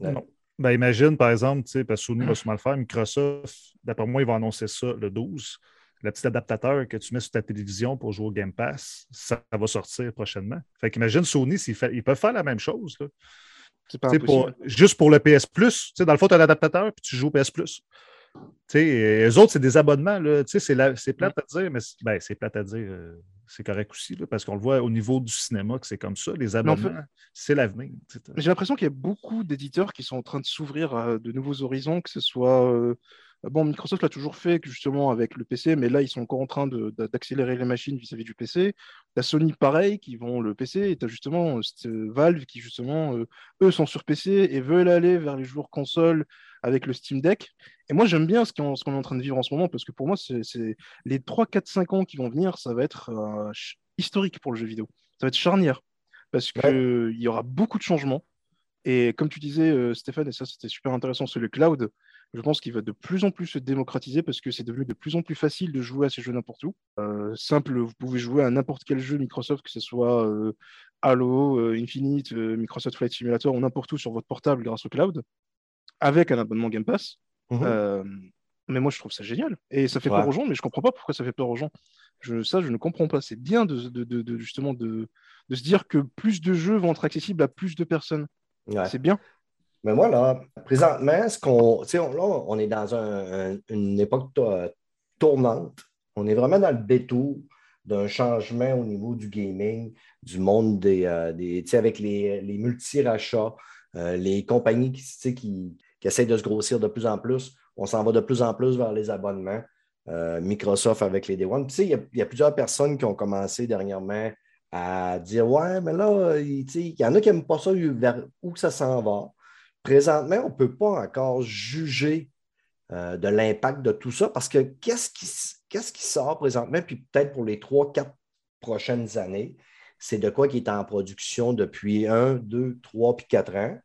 Non. Ben, imagine, par exemple, parce que Sony va sûrement le faire, Microsoft, d'après moi, ils vont annoncer ça le 12 le petit adaptateur que tu mets sur ta télévision pour jouer au Game Pass, ça, va sortir prochainement. Fait qu'imagine Sony, ils peuvent faire la même chose. juste pour le PS Plus. Dans le fond, tu as l'adaptateur puis tu joues au PS Plus. les autres, c'est des abonnements. C'est plate à dire, mais ben, c'est plate à dire. Euh, c'est correct aussi, parce qu'on le voit au niveau du cinéma que c'est comme ça. Les abonnements, c'est l'avenir. J'ai l'impression qu'il y a beaucoup d'éditeurs qui sont en train de s'ouvrir à de nouveaux horizons, que ce soit euh, Bon, Microsoft l'a toujours fait justement avec le PC, mais là, ils sont encore en train d'accélérer les machines vis-à-vis du PC. La Sony, pareil, qui vont le PC, et tu as justement euh, Valve qui, justement, euh, eux sont sur PC et veulent aller vers les joueurs console avec le Steam Deck. Et moi, j'aime bien ce qu'on est en train de vivre en ce moment, parce que pour moi, c'est les 3, 4, 5 ans qui vont venir, ça va être euh, historique pour le jeu vidéo. Ça va être charnière, parce qu'il il y aura beaucoup de changements. Et comme tu disais, euh, Stéphane, et ça c'était super intéressant, c'est le cloud. Je pense qu'il va de plus en plus se démocratiser parce que c'est devenu de plus en plus facile de jouer à ces jeux n'importe où. Euh, simple, vous pouvez jouer à n'importe quel jeu Microsoft, que ce soit euh, Halo, euh, Infinite, Microsoft Flight Simulator ou n'importe où sur votre portable grâce au cloud, avec un abonnement Game Pass. Mhm. Mais moi, je trouve ça génial. Et ça fait Ouais. peur aux gens, mais je comprends pas pourquoi ça fait peur aux gens. Je, ça, je ne comprends pas. C'est bien de, de- de- de- justement de, de se dire que plus de jeux vont être accessibles à plus de personnes. Ouais. C'est bien. Mais moi, là, présentement, ce qu'on, on- là, on est dans un- un- une époque to- tournante. On est vraiment dans le détour d'un changement au niveau du gaming, du monde des, euh, des avec les, les multi-rachats, euh, les compagnies qui, qui, qui essayent de se grossir de plus en plus. On s'en va de plus en plus vers les abonnements. Euh, Microsoft avec les Day One. Il y y, a plusieurs personnes qui ont commencé dernièrement à dire Ouais, mais là, il y en a qui n'aiment pas ça vers où ça s'en va. Présentement, on ne peut pas encore juger euh, de l'impact de tout ça parce que qu'est-ce qui, qui sort présentement, puis peut-être pour les trois, quatre prochaines années, c'est de quoi qui est en production depuis un, deux, trois, puis quatre ans.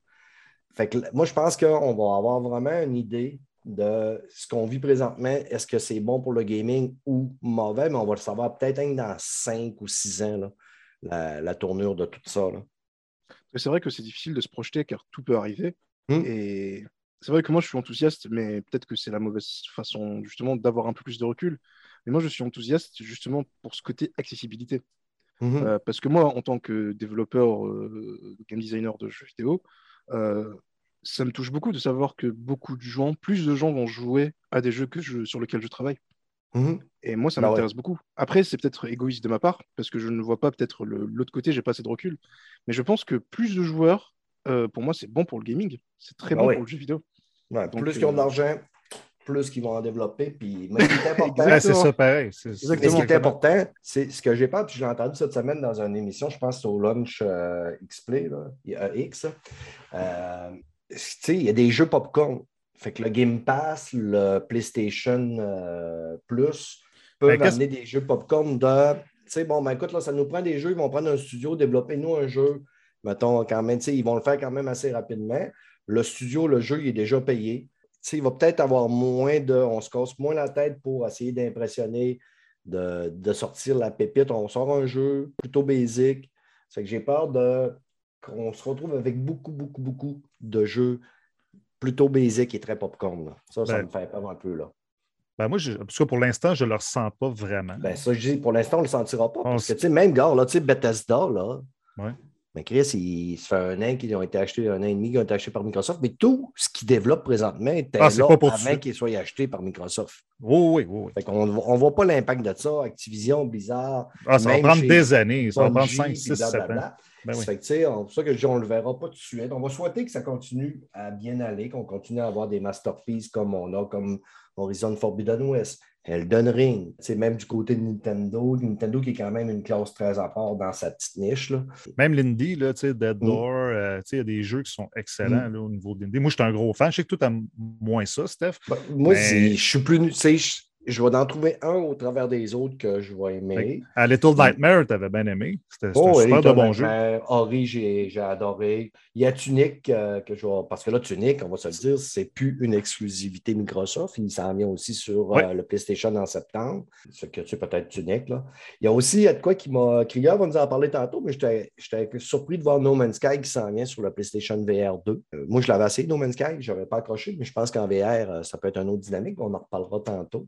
Fait que moi, je pense qu'on va avoir vraiment une idée de ce qu'on vit présentement. Est-ce que c'est bon pour le gaming ou mauvais? Mais on va le savoir peut-être dans cinq ou six ans, là, la, la tournure de tout ça. c'est vrai que c'est difficile de se projeter car tout peut arriver. Mm. Et c'est vrai que moi, je suis enthousiaste, mais peut-être que c'est la mauvaise façon justement d'avoir un peu plus de recul. Mais moi, je suis enthousiaste justement pour ce côté accessibilité. Mhm. Euh, parce que moi, en tant que développeur, euh, game designer de jeux vidéo, euh, ça me touche beaucoup de savoir que beaucoup de gens, plus de gens vont jouer à des jeux que je, sur lesquels je travaille. Mhm. Et moi, ça Bah ouais. m'intéresse beaucoup. Après, c'est peut-être égoïste de ma part, parce que je ne vois pas peut-être l'autre côté, j'ai pas assez de recul. Mais je pense que plus de joueurs, euh, pour moi, c'est bon pour le gaming. C'est très Ah bon ouais. pour le jeu vidéo. Ouais, Donc, plus qu'ils ont euh, de l'argent, plus qu'ils vont en développer. Puis, mais ce qui est important, Ouais, c'est ça, pareil. C'est- Mais ce qui est important, c'est ce que j'ai pas, puis je l'ai entendu cette semaine dans une émission, je pense au Lunch euh, XPlay, là, euh, X. Euh, tu sais, il y a des jeux popcorn. Fait que le Game Pass, le PlayStation euh, Plus peuvent Ben, amener des jeux popcorn de. Tu sais, bon, ben écoute, là, ça nous prend des jeux, ils vont prendre un studio, développer nous un jeu. Mettons, quand même, ils vont le faire quand même assez rapidement. Le studio, le jeu, il est déjà payé. Il va peut-être avoir moins de. On se casse moins la tête pour essayer d'impressionner, de, de sortir la pépite. On sort un jeu plutôt basique. C'est que j'ai peur de qu'on se retrouve avec beaucoup, beaucoup, beaucoup de jeux plutôt basiques et très popcorn. là. Ça, ça Ben, me fait peur un peu. Là. Ben, moi, je, tout cas, pour l'instant, je ne le ressens pas vraiment. Ben, ça, je dis, pour l'instant, on ne le sentira pas. On Parce que, même gars, là, Bethesda, là. Ouais. Mais Chris, il, ça fait un an qu'ils ont été achetés, un an et demi qu'ils ont été achetés par Microsoft. Mais tout ce qu'ils développent présentement était Ah, là pas avant qu'ils soient achetés par Microsoft. Oui, oui, oui. Fait qu'on ne voit pas l'impact de ça. Activision, Blizzard, Ah, ça va prendre des années. Ça va prendre Bungie, 5, puis 6, 7 ans. Ben oui. Fait que, on- pour ça que je on ne le verra pas tout de suite. On va souhaiter que ça continue à bien aller, qu'on continue à avoir des masterpieces comme on a, comme Horizon Forbidden West, Elden Ring. Sais, même du côté de Nintendo, Nintendo qui est quand même une classe très à part dans sa petite niche. Là. Même l'Indie, là, tu sais, Dead Mm. Door, euh, tu sais, il y a des jeux qui sont excellents Mm. là, au niveau de l'Indie. Moi, je suis un gros fan. Je sais que toi, tu moins ça, Steph. Ben, moi, Mais- c'est- je suis plus. Je, vais en trouver un au travers des autres que je vais aimer. À Little Nightmare, tu avais bien aimé. C'était Oh, super Elite de bon jeu. Nightmare, Ori, j'ai adoré. Il y a Tunic euh, que je vais. Parce que là, Tunic, on va se le dire, c'est plus une exclusivité Microsoft. Il s'en vient aussi sur euh, le PlayStation en septembre. Ce que tu sais peut-être Tunic. Là. Il y a aussi il y a de quoi qui m'a. Krieger va nous en parler tantôt, mais j'étais surpris de voir No Man's Sky qui s'en vient sur le PlayStation VR 2. Euh, moi, je l'avais essayé, No Man's Sky, je n'avais pas accroché, mais je pense qu'en VR, ça peut être un autre dynamique. On en reparlera tantôt.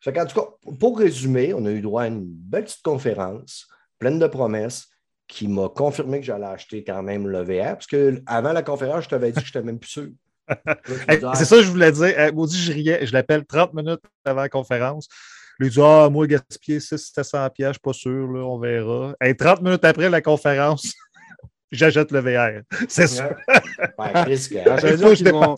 Fait qu'en tout cas, pour résumer, on a eu droit à une belle petite conférence pleine de promesses qui m'a confirmé que j'allais acheter quand même le VR. Parce que avant la conférence, je t'avais dit que je n'étais même plus sûr. Hey, dis, ah, c'est ça que je voulais dire. Hey, maudit, je riais. Je l'appelle 30 minutes avant la conférence. Lui dit Ah, moi, gaspiller 600-700 pièces, je suis pas sûr, là, on verra. Hey, 30 minutes après la conférence, j'achète le VR. C'est sûr. ben, Chris, je.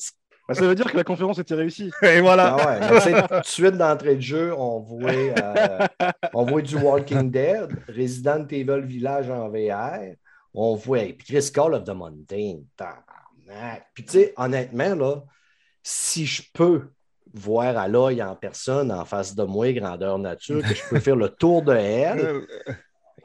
Bah, ça veut dire que la conférence était réussie. Et voilà. Ah ouais, tout de suite d'entrée de jeu, on voit, euh, on voit du Walking Dead, Resident Evil Village en VR. On voit, puis Chris Call of the Mountain. Puis tu sais, honnêtement, là, si je peux voir à l'œil en personne, en face de moi, grandeur nature, que je peux faire le tour de elle,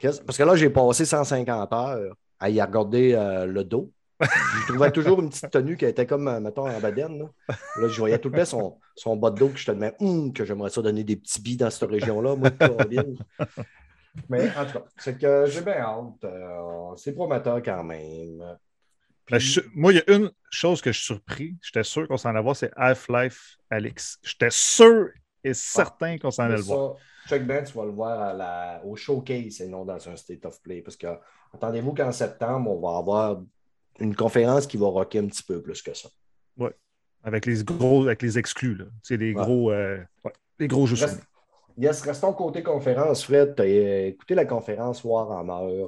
parce que là, j'ai passé 150 heures à y regarder euh, le dos. Je trouvais toujours une petite tenue qui était comme, euh, mettons, en badenne. Là, là je voyais tout le temps son, son bas de dos que je te demandais, hum, que j'aimerais ça donner des petits billes dans cette région-là, moi. Mais en tout cas, c'est que j'ai bien hâte. Euh, c'est prometteur quand même. Ben, je- moi, il y a une chose que je suis surpris. J'étais sûr qu'on s'en allait voir, c'est Half-Life Alix. J'étais sûr et certain qu'on s'en allait le voir. Chuck Ben, tu vas le voir à la- au showcase et non dans un state of play. Parce que attendez-vous qu'en septembre, on va avoir une conférence qui va rocker un petit peu plus que ça. Avec les gros, avec les exclus, là. C'est Ouais. gros, euh, ouais, les gros jeux Reste-. Yes, restons côté conférence. Fred, tu as écouté la conférence Warhammer.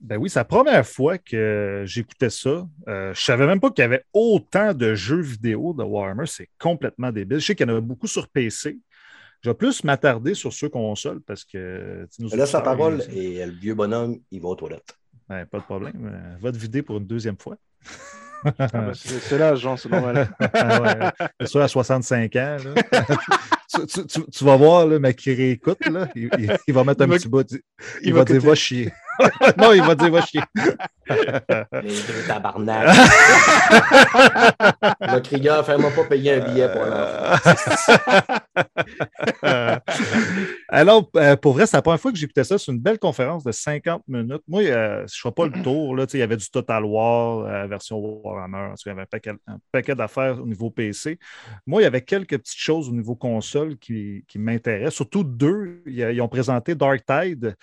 Ben oui, c'est la première fois que j'écoutais ça. Euh, je savais même pas qu'il y avait autant de jeux vidéo de Warhammer. C'est complètement débile. Je sais qu'il y en a beaucoup sur PC. Je vais plus m'attarder sur ceux consoles parce que. laisse la auditeurs, parole ils- et le vieux bonhomme, il va aux toilettes. Ben, pas de problème. Euh, Va te vider pour une deuxième fois. Ah bah, c'est l'âge, hein, c'est normal. Ah ouais, c'est sûr, à 65 ans. là. tu, tu- tu- tu vas voir, là, mais qui réécoute, là, il, va mettre un Il va- petit bout. Il, il va va dire va chier. Non, il va dire va chier. Les gros tabarnak. le Krieger, fais-moi pas payer un billet pour l'enfant. Alors, euh, pour vrai, c'est la première fois que j'écoutais ça. C'est une belle conférence de 50 minutes. Moi, euh, je ne pas le tour. Là, il y avait du Total War, euh, version Warhammer. Il y avait un paquet, un paquet d'affaires au niveau PC. Moi, il y avait quelques petites choses au niveau console qui, qui m'intéressent. Surtout deux. Ils, ils ont présenté Dark Tide.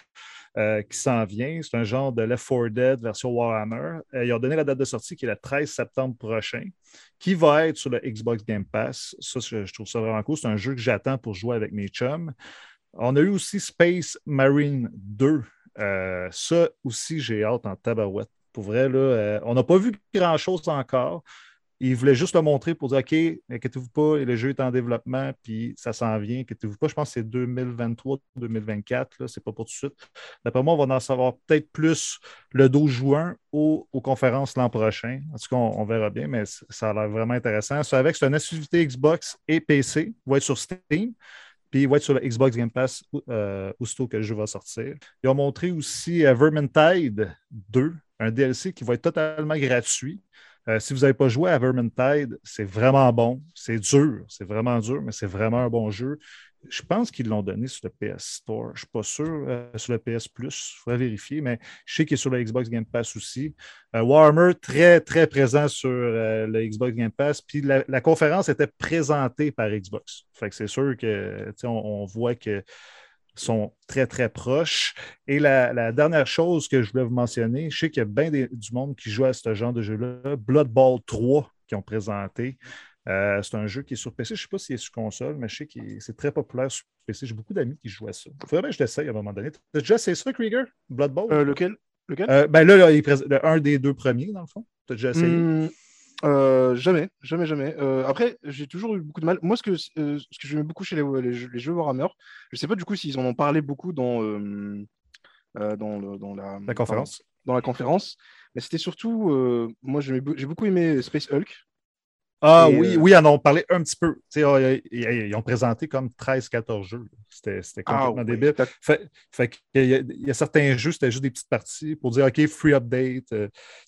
Euh, qui s'en vient. C'est un genre de Left 4 Dead version Warhammer. Euh, ils ont donné la date de sortie qui est le 13 septembre prochain, qui va être sur le Xbox Game Pass. Ça, je, trouve ça vraiment cool. C'est un jeu que j'attends pour jouer avec mes chums. On a eu aussi Space Marine 2. Euh, ça aussi, j'ai hâte en tabarouette. Pour vrai, là, on n'a pas vu grand-chose encore. Ils voulaient juste le montrer pour dire OK, inquiétez-vous pas, le jeu est en développement, puis ça s'en vient. Inquiétez-vous pas, je pense que c'est 2023-2024, c'est pas pour tout de suite. D'après moi, on va en savoir peut-être plus le 12 juin ou aux conférences l'an prochain. En tout cas, on, verra bien, mais ça a l'air vraiment intéressant. C'est avec, c'est une exclusivité Xbox et PC. Il va être sur Steam. Puis il va être sur le Xbox Game Pass euh, aussitôt que le jeu va sortir. Ils ont montré aussi euh, Vermintide 2, un DLC qui va être totalement gratuit. Euh, si vous n'avez pas joué à Vermintide, c'est vraiment bon. C'est dur, c'est vraiment dur, mais c'est vraiment un bon jeu. Je pense qu'ils l'ont donné sur le PS Store. Je ne suis pas sûr euh, sur le PS Plus. Il faudrait vérifier, mais je sais qu'il est sur le Xbox Game Pass aussi. Euh, Warhammer, très, très présent sur euh, le Xbox Game Pass. Puis la, conférence était présentée par Xbox. Fait que c'est sûr que tu sais, on, on voit que sont très, très proches. Et la, la dernière chose que je voulais vous mentionner, je sais qu'il y a bien des- du monde qui joue à ce genre de jeu-là. Blood Bowl 3 qui ont présenté. Euh, c'est un jeu qui est sur PC. Je ne sais pas s'il est sur console, mais je sais que c'est très populaire sur PC. J'ai beaucoup d'amis qui jouent à ça. Il faudrait bien que je l'essaye à un moment donné. Tu as déjà essayé ça, Krieger? Blood Bowl? Euh, lequel? Lequel? Euh, ben là, là, il est prés- le- un des deux premiers, dans le fond. Tu as déjà essayé? Hmm, euh, jamais, jamais, jamais. Euh, après, j'ai toujours eu beaucoup de mal. Moi, ce que, euh, ce que j'aimais beaucoup chez les, les jeux, les jeux Warhammer, je sais pas du coup s'ils en ont parlé beaucoup dans, dans, le- dans la, La conférence? dans la conférence, mais c'était surtout, moi, j'ai beaucoup aimé Space Hulk. Ah Et, oui, oui, ils en parlé un petit peu. Ah, ils, ont présenté comme 13-14 jeux. C'était c'était complètement oui, débile. Fait, fait qu'il y, a- il y a certains jeux, c'était juste des petites parties pour dire OK, free update,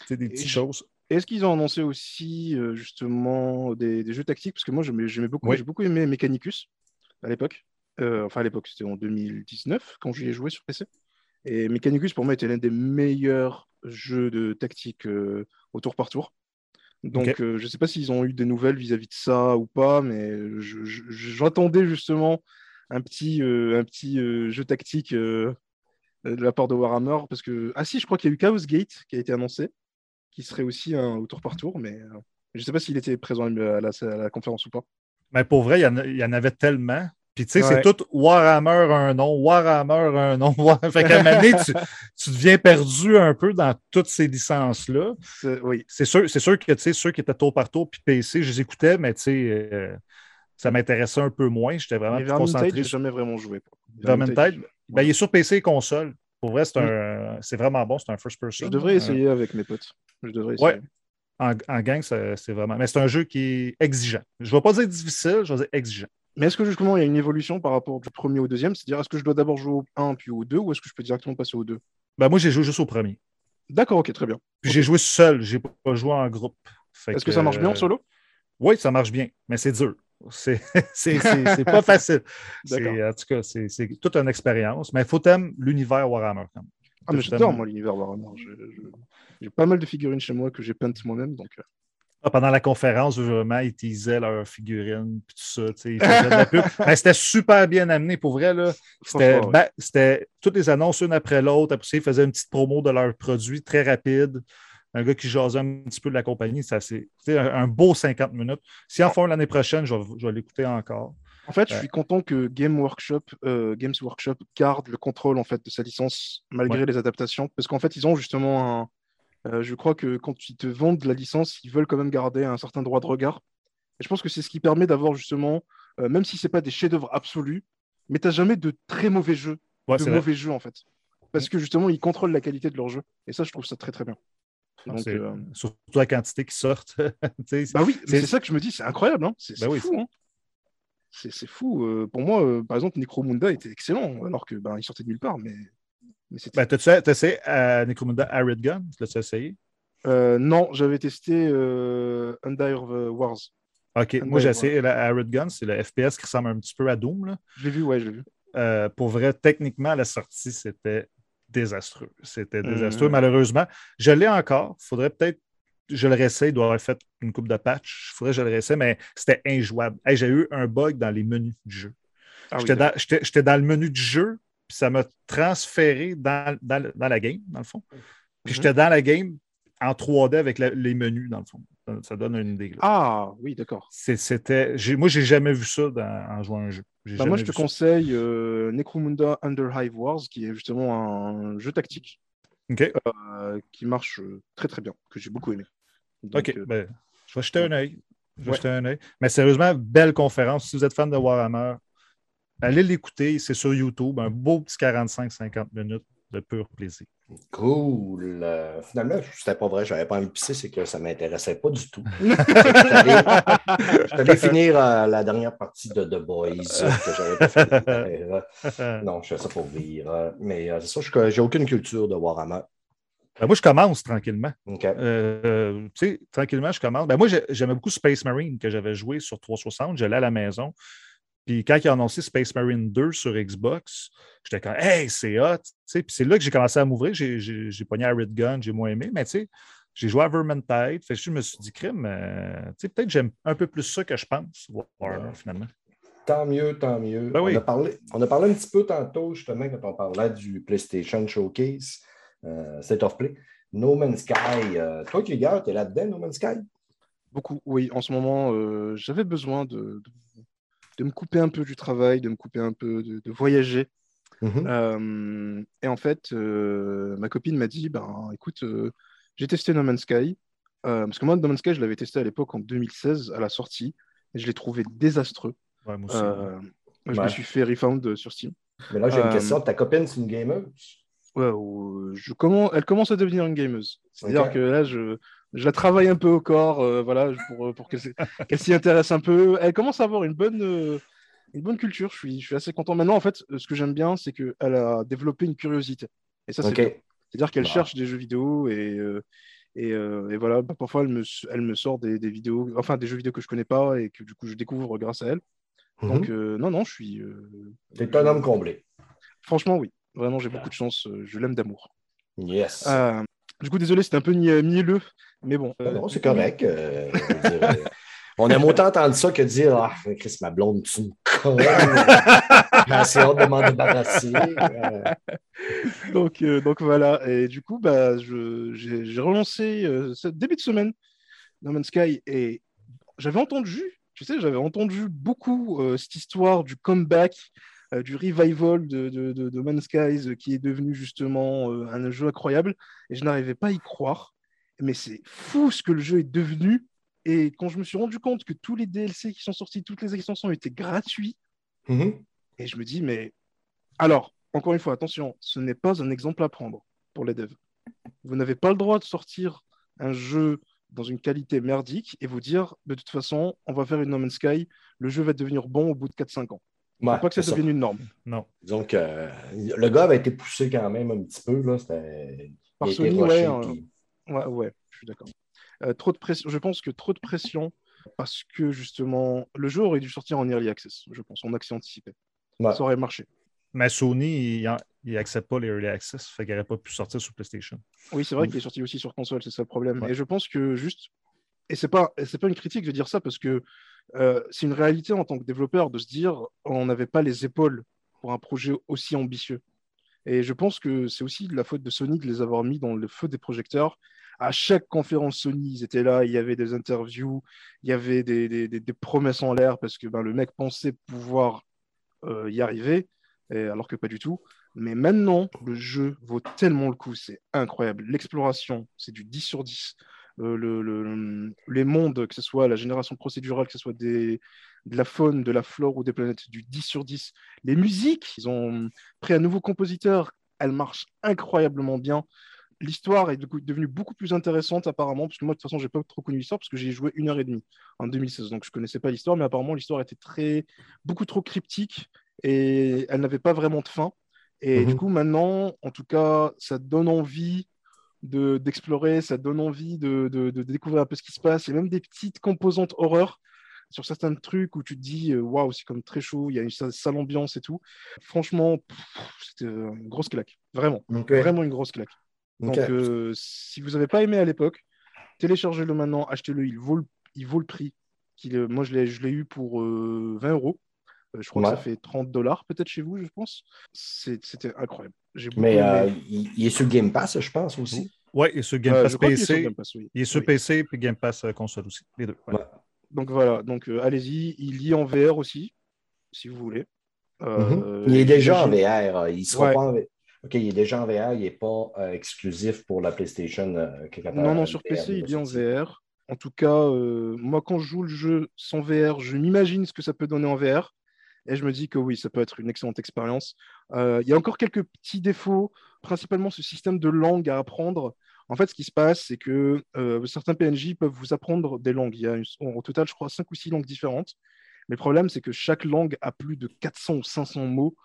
des petites choses. Est-ce qu'ils ont annoncé aussi euh, justement des, des jeux tactiques? Parce que moi, j'aimais beaucoup, j'ai beaucoup aimé Mechanicus à l'époque. Euh, enfin, à l'époque, c'était en 2019 quand j'y ai joué sur PC. Et Mechanicus, pour moi, était l'un des meilleurs jeux de tactique euh, au tour par tour. Donc, je ne sais pas s'ils ont eu des nouvelles vis-à-vis de ça ou pas, mais j'attendais justement un petit, un petit jeu tactique de la part de Warhammer. Parce que, ah si, je crois qu'il y a eu Chaos Gate qui a été annoncé qui serait aussi un au tour par tour, mais euh, je ne sais pas s'il était présent à la, à la conférence ou pas. Mais pour vrai, il y en, y avait tellement. Puis tu sais, Ouais. c'est tout Warhammer un nom, Warhammer un nom. War- Fait qu'à un moment donné, tu, tu deviens perdu un peu dans toutes ces licences-là. C'est- Oui, C'est sûr, c'est sûr que tu sais, ceux qui étaient tour par tour puis PC, je les écoutais, mais tu sais, euh, ça m'intéressait un peu moins. J'étais vraiment plus concentré j'ai jamais vraiment joué. Vermintide. Ben, il est sur PC et console. Pour vrai, c'est Mm. c'est vraiment bon. C'est un first person. Je devrais Euh, essayer avec mes potes. Je devrais essayer. Ouais. En, en gang, c'est vraiment. Mais c'est un jeu qui est exigeant. Je ne vais pas dire difficile, je vais dire exigeant. Mais est-ce que justement il y a une évolution par rapport du premier au deuxième? C'est-à-dire, est-ce que je dois d'abord jouer au 1 puis au 2 ou est-ce que je peux directement passer au 2 Ben, moi, j'ai joué juste au premier. D'accord, ok, très bien. Puis j'ai joué seul, j'ai pas joué en groupe. Est-ce que ça marche bien en euh, solo Oui, ça marche bien, mais c'est dur. C'est pas facile. En tout cas, c'est c'est toute une expérience. Mais il faut t'aimer l'univers Warhammer quand même. Ah, mais j'adore, moi, l'univers Warhammer. J'ai pas mal de figurines chez moi que j'ai peintes moi-même. Donc... euh, Ah, pendant la conférence, vraiment, ils teasaient leurs figurines, puis tout ça. tu sais, Ils faisaient de la pub. Mais c'était super bien amené, pour vrai. là. C'était ouais. toutes les annonces une après l'autre. Après ça, ils faisaient une petite promo de leurs produits très rapide. Un gars qui jasait un petit peu de la compagnie. Ça, c'est un, un beau 50 minutes. Si en font l'année prochaine, je vais, je vais l'écouter encore. En fait, je suis content que Game Workshop, euh, Games Workshop garde le contrôle en fait de sa licence malgré Ouais. les adaptations, parce qu'en fait, ils ont justement un. euh, je crois que quand ils te vendent la licence, ils veulent quand même garder un certain droit de regard. Et je pense que c'est ce qui permet d'avoir justement, euh, même si c'est pas des chefs-d'œuvre absolus, mais t'as jamais de très mauvais jeux, Ouais, de vrai. mauvais jeux en fait, parce que justement, ils contrôlent la qualité de leur jeu. Et ça, je trouve ça très très bien. Donc, euh, Surtout la quantité qui sortent. Bah oui, C'est- ça que je me dis, c'est incroyable, hein. c'est Bah oui. fou. hein. C'est fou. euh, pour moi, euh, par exemple, Necromunda était excellent, alors que ben, il sortait de nulle part. Mais, mais c'était. Ben, t'as essayé à Necromunda Arid Gun? L'as-tu essayé? Euh, non, j'avais testé euh, Under Wars. OK. Moi, j'ai essayé la Arid Gun. C'est le FPS qui ressemble un petit peu à Doom. là. Je l'ai vu, ouais, je l'ai vu. Euh, pour vrai, techniquement, à la sortie, c'était désastreux. C'était Mhm. désastreux, malheureusement. Je l'ai encore. Il faudrait peut-être. Je le réessaye. Il doit avoir fait une coupe de patch. Il faudrait que je le réessaye, mais c'était injouable. Hey, j'ai eu un bug dans les menus du jeu. Ah J'étais dans, le menu du jeu, puis ça m'a transféré dans, dans le- dans la game, dans le fond. Puis Mhm. j'étais dans la game en 3D avec la- les menus, dans le fond. Ça, donne une idée. là. Ah oui, d'accord. C'était, moi, j'ai jamais vu ça en jouant à un jeu. Bah, moi, je te conseille euh, Necromunda Under Hive Wars, qui est justement un jeu tactique euh, qui marche euh, très très bien, que j'ai beaucoup aimé. Donc, OK. euh, ben, je vais jeter un œil. Je vais Ouais. jeter un œil. Mais sérieusement, belle conférence. Si vous êtes fan de Warhammer, allez l'écouter. C'est sur YouTube. Un beau petit 45-50 minutes de pur plaisir. Cool. Euh, finalement, c'était pas vrai, j'avais pas envie de pisser, c'est que ça ne m'intéressait pas du tout. Je allé finir euh, la dernière partie de The Boys euh, que j'avais pas fait. Euh, non, je fais ça pour rire. Mais euh, c'est ça, je- j'ai aucune culture de Warhammer. Ben, moi, je commence tranquillement. Euh, tu sais, tranquillement, je commence. Ben, moi, j'ai- j'aimais beaucoup Space Marine que j'avais joué sur 360. J'allais à la maison. Puis quand ils ont annoncé Space Marine 2 sur Xbox, j'étais comme Hey, c'est hot! Puis c'est là que j'ai commencé à m'ouvrir. J'ai- pogné à Red Gun, j'ai moins aimé, mais tu sais, j'ai joué à Vermintide. Fait que je me suis dit, crime, euh, tu sais, peut-être j'aime un peu plus ça que je pense, Warhammer, finalement. Tant mieux, tant mieux. Ben oui. on, a parlé, on a parlé un petit peu tantôt, justement, quand on parlait du PlayStation Showcase, euh, State of Play. No Man's Sky. euh, toi, Krieger, tu es là-dedans, No Man's Sky? Beaucoup, oui. En ce moment, euh, j'avais besoin de, de, de me couper un peu du travail, de me couper un peu, de, de voyager. Mhm. Euh, et en fait, euh, ma copine m'a dit, ben, écoute, euh, j'ai testé No Man's Sky. Euh, parce que moi, No Man's Sky, je l'avais testé à l'époque en 2016, à la sortie, et je l'ai trouvé désastreux. Ouais, moi aussi. Euh, Je me suis fait refund sur Steam. Mais là, j'ai une Euh, question. Ta copine, c'est une gameuse? Ouais, euh, je commence, elle commence à devenir une gameuse. C'est-à-dire que là, je, je la travaille un peu au corps, euh, voilà, pour, pour qu'elle s'y- intéresse un peu. Elle commence à avoir une bonne, euh, une bonne culture. Je suis, je suis assez content. Maintenant, en fait, euh, ce que j'aime bien, c'est qu'elle a développé une curiosité. Et ça, c'est OK. bien. C'est-à-dire qu'elle Bah. cherche des jeux vidéo et, euh, et, euh, et voilà, bah, parfois, elle me, elle me sort des, des vidéos, enfin, des jeux vidéo que je connais pas et que du coup, je découvre grâce à elle. Donc, Mhm. euh, non, non, je suis. euh, T'es un homme comblé. Franchement, oui. Vraiment, j'ai beaucoup de chance. euh, Je l'aime d'amour. Yes. Euh, du coup, désolé, c'était un peu mielleux, mais bon. Non, euh, non, c'est correct. euh, euh, on aime autant entendre ça que dire Ah, Chris, ma blonde, tu me connes. J'ai assez hâte de m'en débarrasser. Euh, donc, euh, donc voilà. Et du coup, bah, j'ai relancé euh, ce début de semaine No Man's Sky et j'avais entendu, tu sais, j'avais entendu beaucoup euh, cette histoire du comeback, euh, du revival de, de, de, de No Man's Sky euh, qui est devenu justement euh, un jeu incroyable et je n'arrivais pas à y croire. Mais c'est fou ce que le jeu est devenu. Et quand je me suis rendu compte que tous les DLC qui sont sortis, toutes les extensions étaient gratuits, mhm. Et je me dis, mais alors, encore une fois, attention, ce n'est pas un exemple à prendre pour les devs. Vous n'avez pas le droit de sortir un jeu dans une qualité merdique et vous dire, de toute façon, on va faire une No Man's Sky, le jeu va devenir bon au bout de 4-5 ans. Ouais, pas que ça devienne une norme. Non. Disons que euh, le gars avait été poussé quand même un petit peu. Là, c'était- Par Sony, ouais, euh, puis- Ouais, ouais, je suis d'accord. Euh, trop de pression. Je pense que trop de pression parce que justement, le jeu aurait dû sortir en early access, je pense, en accès anticipé. Ouais. Ça aurait marché. Mais Sony, il n'accepte pas les early access, fait qu'il n'aurait pas pu sortir sur PlayStation. Oui, c'est vrai qu'il est sorti aussi sur console, c'est ça le problème. Ouais. Et je pense que juste, et c'est pas, et c'est pas une critique de dire ça parce que euh, c'est une réalité en tant que développeur de se dire on n'avait pas les épaules pour un projet aussi ambitieux. Et je pense que c'est aussi de la faute de Sony de les avoir mis dans le feu des projecteurs. À chaque conférence Sony, ils étaient là, il y avait des interviews, il y avait des, promesses en l'air parce que ben, le mec pensait pouvoir euh, y arriver, et alors que pas du tout. Mais maintenant, le jeu vaut tellement le coup, c'est incroyable. L'exploration, c'est du 10 sur 10. Euh, le- le- les mondes, que ce soit la génération procédurale, que ce soit des, de la faune, de la flore ou des planètes, du 10 sur 10. Les musiques, ils ont pris un nouveau compositeur, elles marchent incroyablement bien. L'histoire est devenue beaucoup plus intéressante apparemment, parce que moi de toute façon, j'ai pas trop connu l'histoire, parce que j'y ai joué une heure et demie en 2016, donc je connaissais pas l'histoire, mais apparemment l'histoire était très, beaucoup trop cryptique et elle n'avait pas vraiment de fin. Et Mhm. du coup, maintenant, en tout cas, ça donne envie de- d'explorer, ça donne envie de, de- de découvrir un peu ce qui se passe. Il y a même des petites composantes horreur sur certains trucs où tu te dis, euh, waouh, c'est comme très chaud, il y a une sa- sale ambiance et tout. Franchement, c'était une grosse claque. Vraiment, vraiment une grosse claque. Donc, euh, si vous n'avez pas aimé à l'époque, téléchargez-le maintenant, achetez-le, il vaut le, il vaut le prix. Euh, moi, je l'ai, je l'ai eu pour euh, 20 euros. Euh, je crois Ouais. que ça fait 30 dollars peut-être chez vous, je pense. C'était incroyable. Mais euh, il, il est sur Game Pass, je pense aussi. Oui, et sur Game Pass je crois qu'il est sur PC. Game Pass, oui. Il est sur Oui. PC puis Game Pass euh, console aussi. Les deux. ouais. Ouais. Donc voilà, donc euh, allez-y. Il y est en VR aussi, si vous voulez. Euh, Mhm. Il est déjà en VR. Il sera Ouais. pas en VR. OK, il est déjà en VR. Il n'est pas euh, exclusif pour la PlayStation. euh, Non, non, sur VR, PC, il est en. VR. En tout cas, euh, moi, quand je joue le jeu sans VR, je m'imagine ce que ça peut donner en VR. Et je me dis que oui, ça peut être une excellente expérience. Euh, il y a encore quelques petits défauts, principalement ce système de langue à apprendre. En fait, ce qui se passe, c'est que euh, certains PNJ peuvent vous apprendre des langues. Il y a une- au total, je crois, cinq ou six langues différentes. Mais le problème, c'est que chaque langue a plus de 400 ou 500 mots.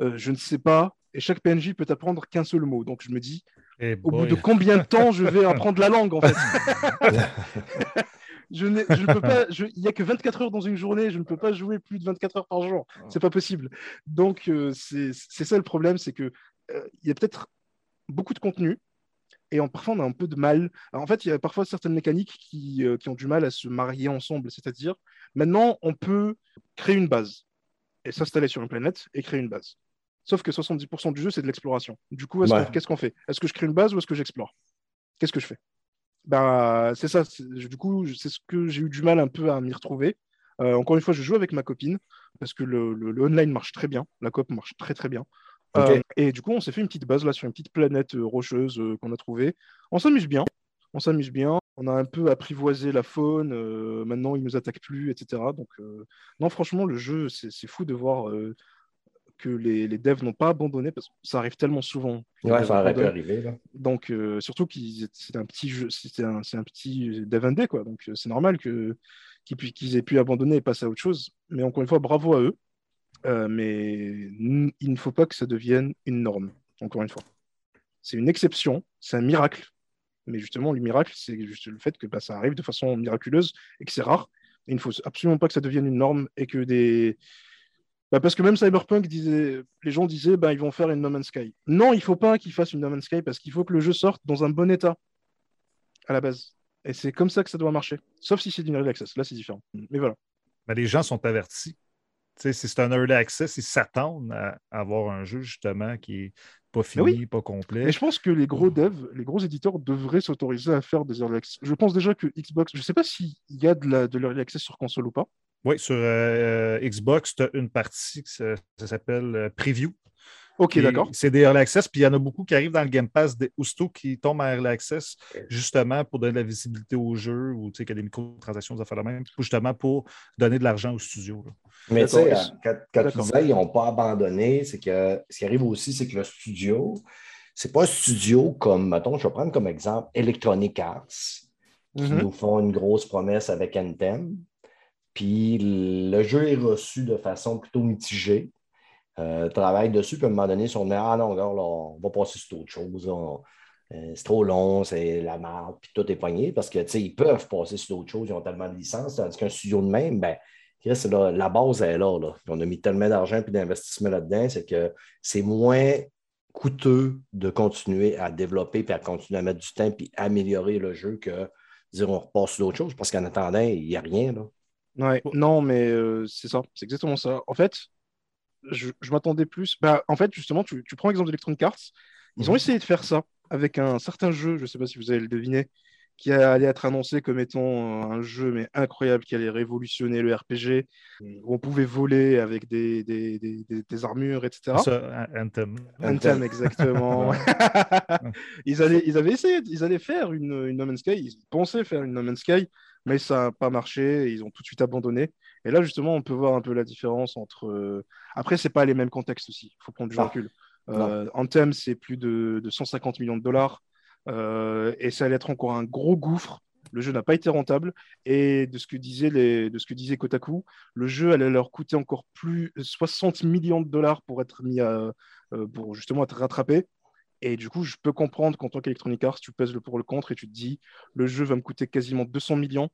Euh, je ne sais pas. Et chaque PNJ peut apprendre qu'un seul mot. Donc je me dis, Eh au bout de combien de temps je vais apprendre la langue en fait? je, n'ai- je ne peux pas, je- il n'y a que 24 heures dans une journée, je ne peux pas jouer plus de 24 heures par jour. C'est pas possible. Donc euh, c'est c'est ça le problème, c'est que euh, il y a peut-être beaucoup de contenu et en, parfois on a un peu de mal. Alors, en fait, il y a parfois certaines mécaniques qui, euh, qui ont du mal à se marier ensemble. C'est-à-dire, maintenant, on peut créer une base et s'installer sur une planète et créer une base. Sauf que 70% du jeu, c'est de l'exploration. Du coup, Ouais. qu'est-ce qu'on fait? Est-ce que je crée une base ou est-ce que j'explore? Qu'est-ce que je fais? Bah, C'est ça. Du coup, c'est ce que j'ai eu du mal un peu à m'y retrouver. Euh, encore une fois, je joue avec ma copine parce que le, le- le online marche très bien. La coop marche très très bien. Euh, et du coup, on s'est fait une petite base là sur une petite planète euh, rocheuse qu'on a trouvée. On s'amuse bien. On s'amuse bien. On a un peu apprivoisé la faune. maintenant, il nous attaque plus, etc. Donc, non, franchement, le jeu, c'est c'est fou de voir que les, les devs n'ont pas abandonné parce que ça arrive tellement souvent. que Ouais, ça aurait pu arriver. Là. Donc, euh, surtout qu'ils c'est un petit jeu, c'est un, un petit dev indé, quoi. Donc, euh, c'est normal que, qu'ils, aient pu abandonner et passer à autre chose. Mais encore une fois, bravo à eux. Euh, mais il ne faut pas que ça devienne une norme, encore une fois. C'est une exception, c'est un miracle. Mais justement, le miracle, c'est juste le fait que bah, ça arrive de façon miraculeuse et que c'est rare. Il ne faut absolument pas que ça devienne une norme et que des. Bah, parce que même Cyberpunk disait, les gens disaient, bah, ils vont faire une No Man's Sky. Non, il ne faut pas qu'ils fassent une No Man's Sky parce qu'il faut que le jeu sorte dans un bon état à la base. Et c'est comme ça que ça doit marcher. Sauf si c'est d'une early access. Là, c'est différent. Mais voilà. Mais les gens sont avertis. Tu sais, si c'est un early access, ils s'attendent à avoir un jeu justement qui n'est pas fini, oui. pas complet. Mais je pense que les gros devs, les gros éditeurs devraient s'autoriser à faire des early access. Je pense déjà que Xbox, je ne sais pas s'il y a de l'early access sur console ou pas. Oui, sur euh, Xbox, tu as une partie qui se- ça s'appelle euh, Preview. Ok, d'accord. C'est des early access, puis il y en a beaucoup qui arrivent dans le Game Pass des aussitôt qui tombent en early access, justement pour donner de la visibilité au jeu ou tu sais, qu'il y a des microtransactions, des affaires de même, justement pour donner de l'argent au studio. là. Mais tu sais, euh, quand, quand tu disais qu'ils n'ont pas abandonné, c'est que ce qui arrive aussi, c'est que le studio, c'est pas un studio comme, mettons, je vais prendre comme exemple Electronic Arts, qui Mhm. nous font une grosse promesse avec Anthem. Puis le jeu est reçu de façon plutôt mitigée. Euh, travaille dessus, puis à un moment donné, ils sont dit Ah non, on va passer sur autre chose. On- euh, c'est trop long, c'est la merde, puis tout est poigné parce qu'ils peuvent passer sur d'autres choses, ils ont tellement de licences, tandis qu'un studio de même, ben, la base est là. On a mis tellement d'argent et d'investissement là-dedans, c'est que c'est moins coûteux de continuer à développer et à continuer à mettre du temps et améliorer le jeu que dire on repasse sur d'autres choses parce qu'en attendant, il n'y a rien. Là. Ouais, non, mais euh, c'est ça, c'est exactement ça. En fait, je, m'attendais plus. Bah, en fait, justement, tu, prends l'exemple d'Electronic Arts. Ils ont mhm. essayé de faire ça avec un certain jeu, je ne sais pas si vous allez le deviner, qui allait être annoncé comme étant un jeu mais incroyable, qui allait révolutionner le RPG, où on pouvait voler avec des, des, des, armures, etc. Ça, Anthem. Anthem, exactement. ils, allaient, ils avaient essayé, ils allaient faire une, une No Man's Sky, ils pensaient faire une No Man's Sky, mais ça n'a pas marché, ils ont tout de suite abandonné. Et là, justement, on peut voir un peu la différence entre... Euh, après, ce pas les mêmes contextes aussi, il faut prendre du ah. recul. Euh, Anthem, c'est plus de, de 150 millions de dollars. Euh, et ça allait être encore un gros gouffre. Le jeu n'a pas été rentable. Et de ce que disait, les, de ce que disait Kotaku, le jeu allait leur coûter encore plus 60 millions de dollars pour être mis à, euh, pour justement être rattrapé. Et du coup, je peux comprendre qu'en tant qu'Electronic Arts, tu pèses le pour le contre et tu te dis, le jeu va me coûter quasiment 200 millions.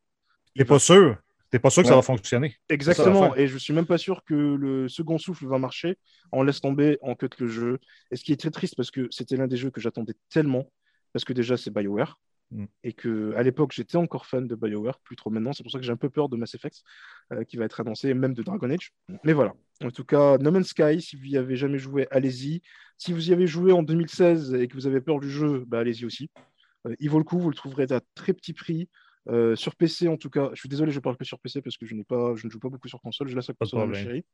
Tu n'es pas sûr. Tu pas sûr que ça va fonctionner. Exactement. et je suis même pas sûr que le second souffle va marcher. On laisse tomber, on cut le jeu. Et ce qui est très triste parce que c'était l'un des jeux que j'attendais tellement parce que déjà c'est BioWare. Mm. Et que à l'époque j'étais encore fan de BioWare, plus trop maintenant. C'est pour ça que j'ai un peu peur de Mass Effect euh, qui va être annoncé, même de Dragon Age. Mais voilà. En tout cas, No Man's Sky, si vous y avez jamais joué, allez-y. Si vous y avez joué en 2016 et que vous avez peur du jeu, bah, allez-y aussi. Euh, il vaut le coup, vous le trouverez à très petit prix. Euh, sur PC, en tout cas, je suis désolé, je parle que sur PC parce que je, n'ai pas, je ne joue pas beaucoup sur console. Je laisse la console à ma chérie.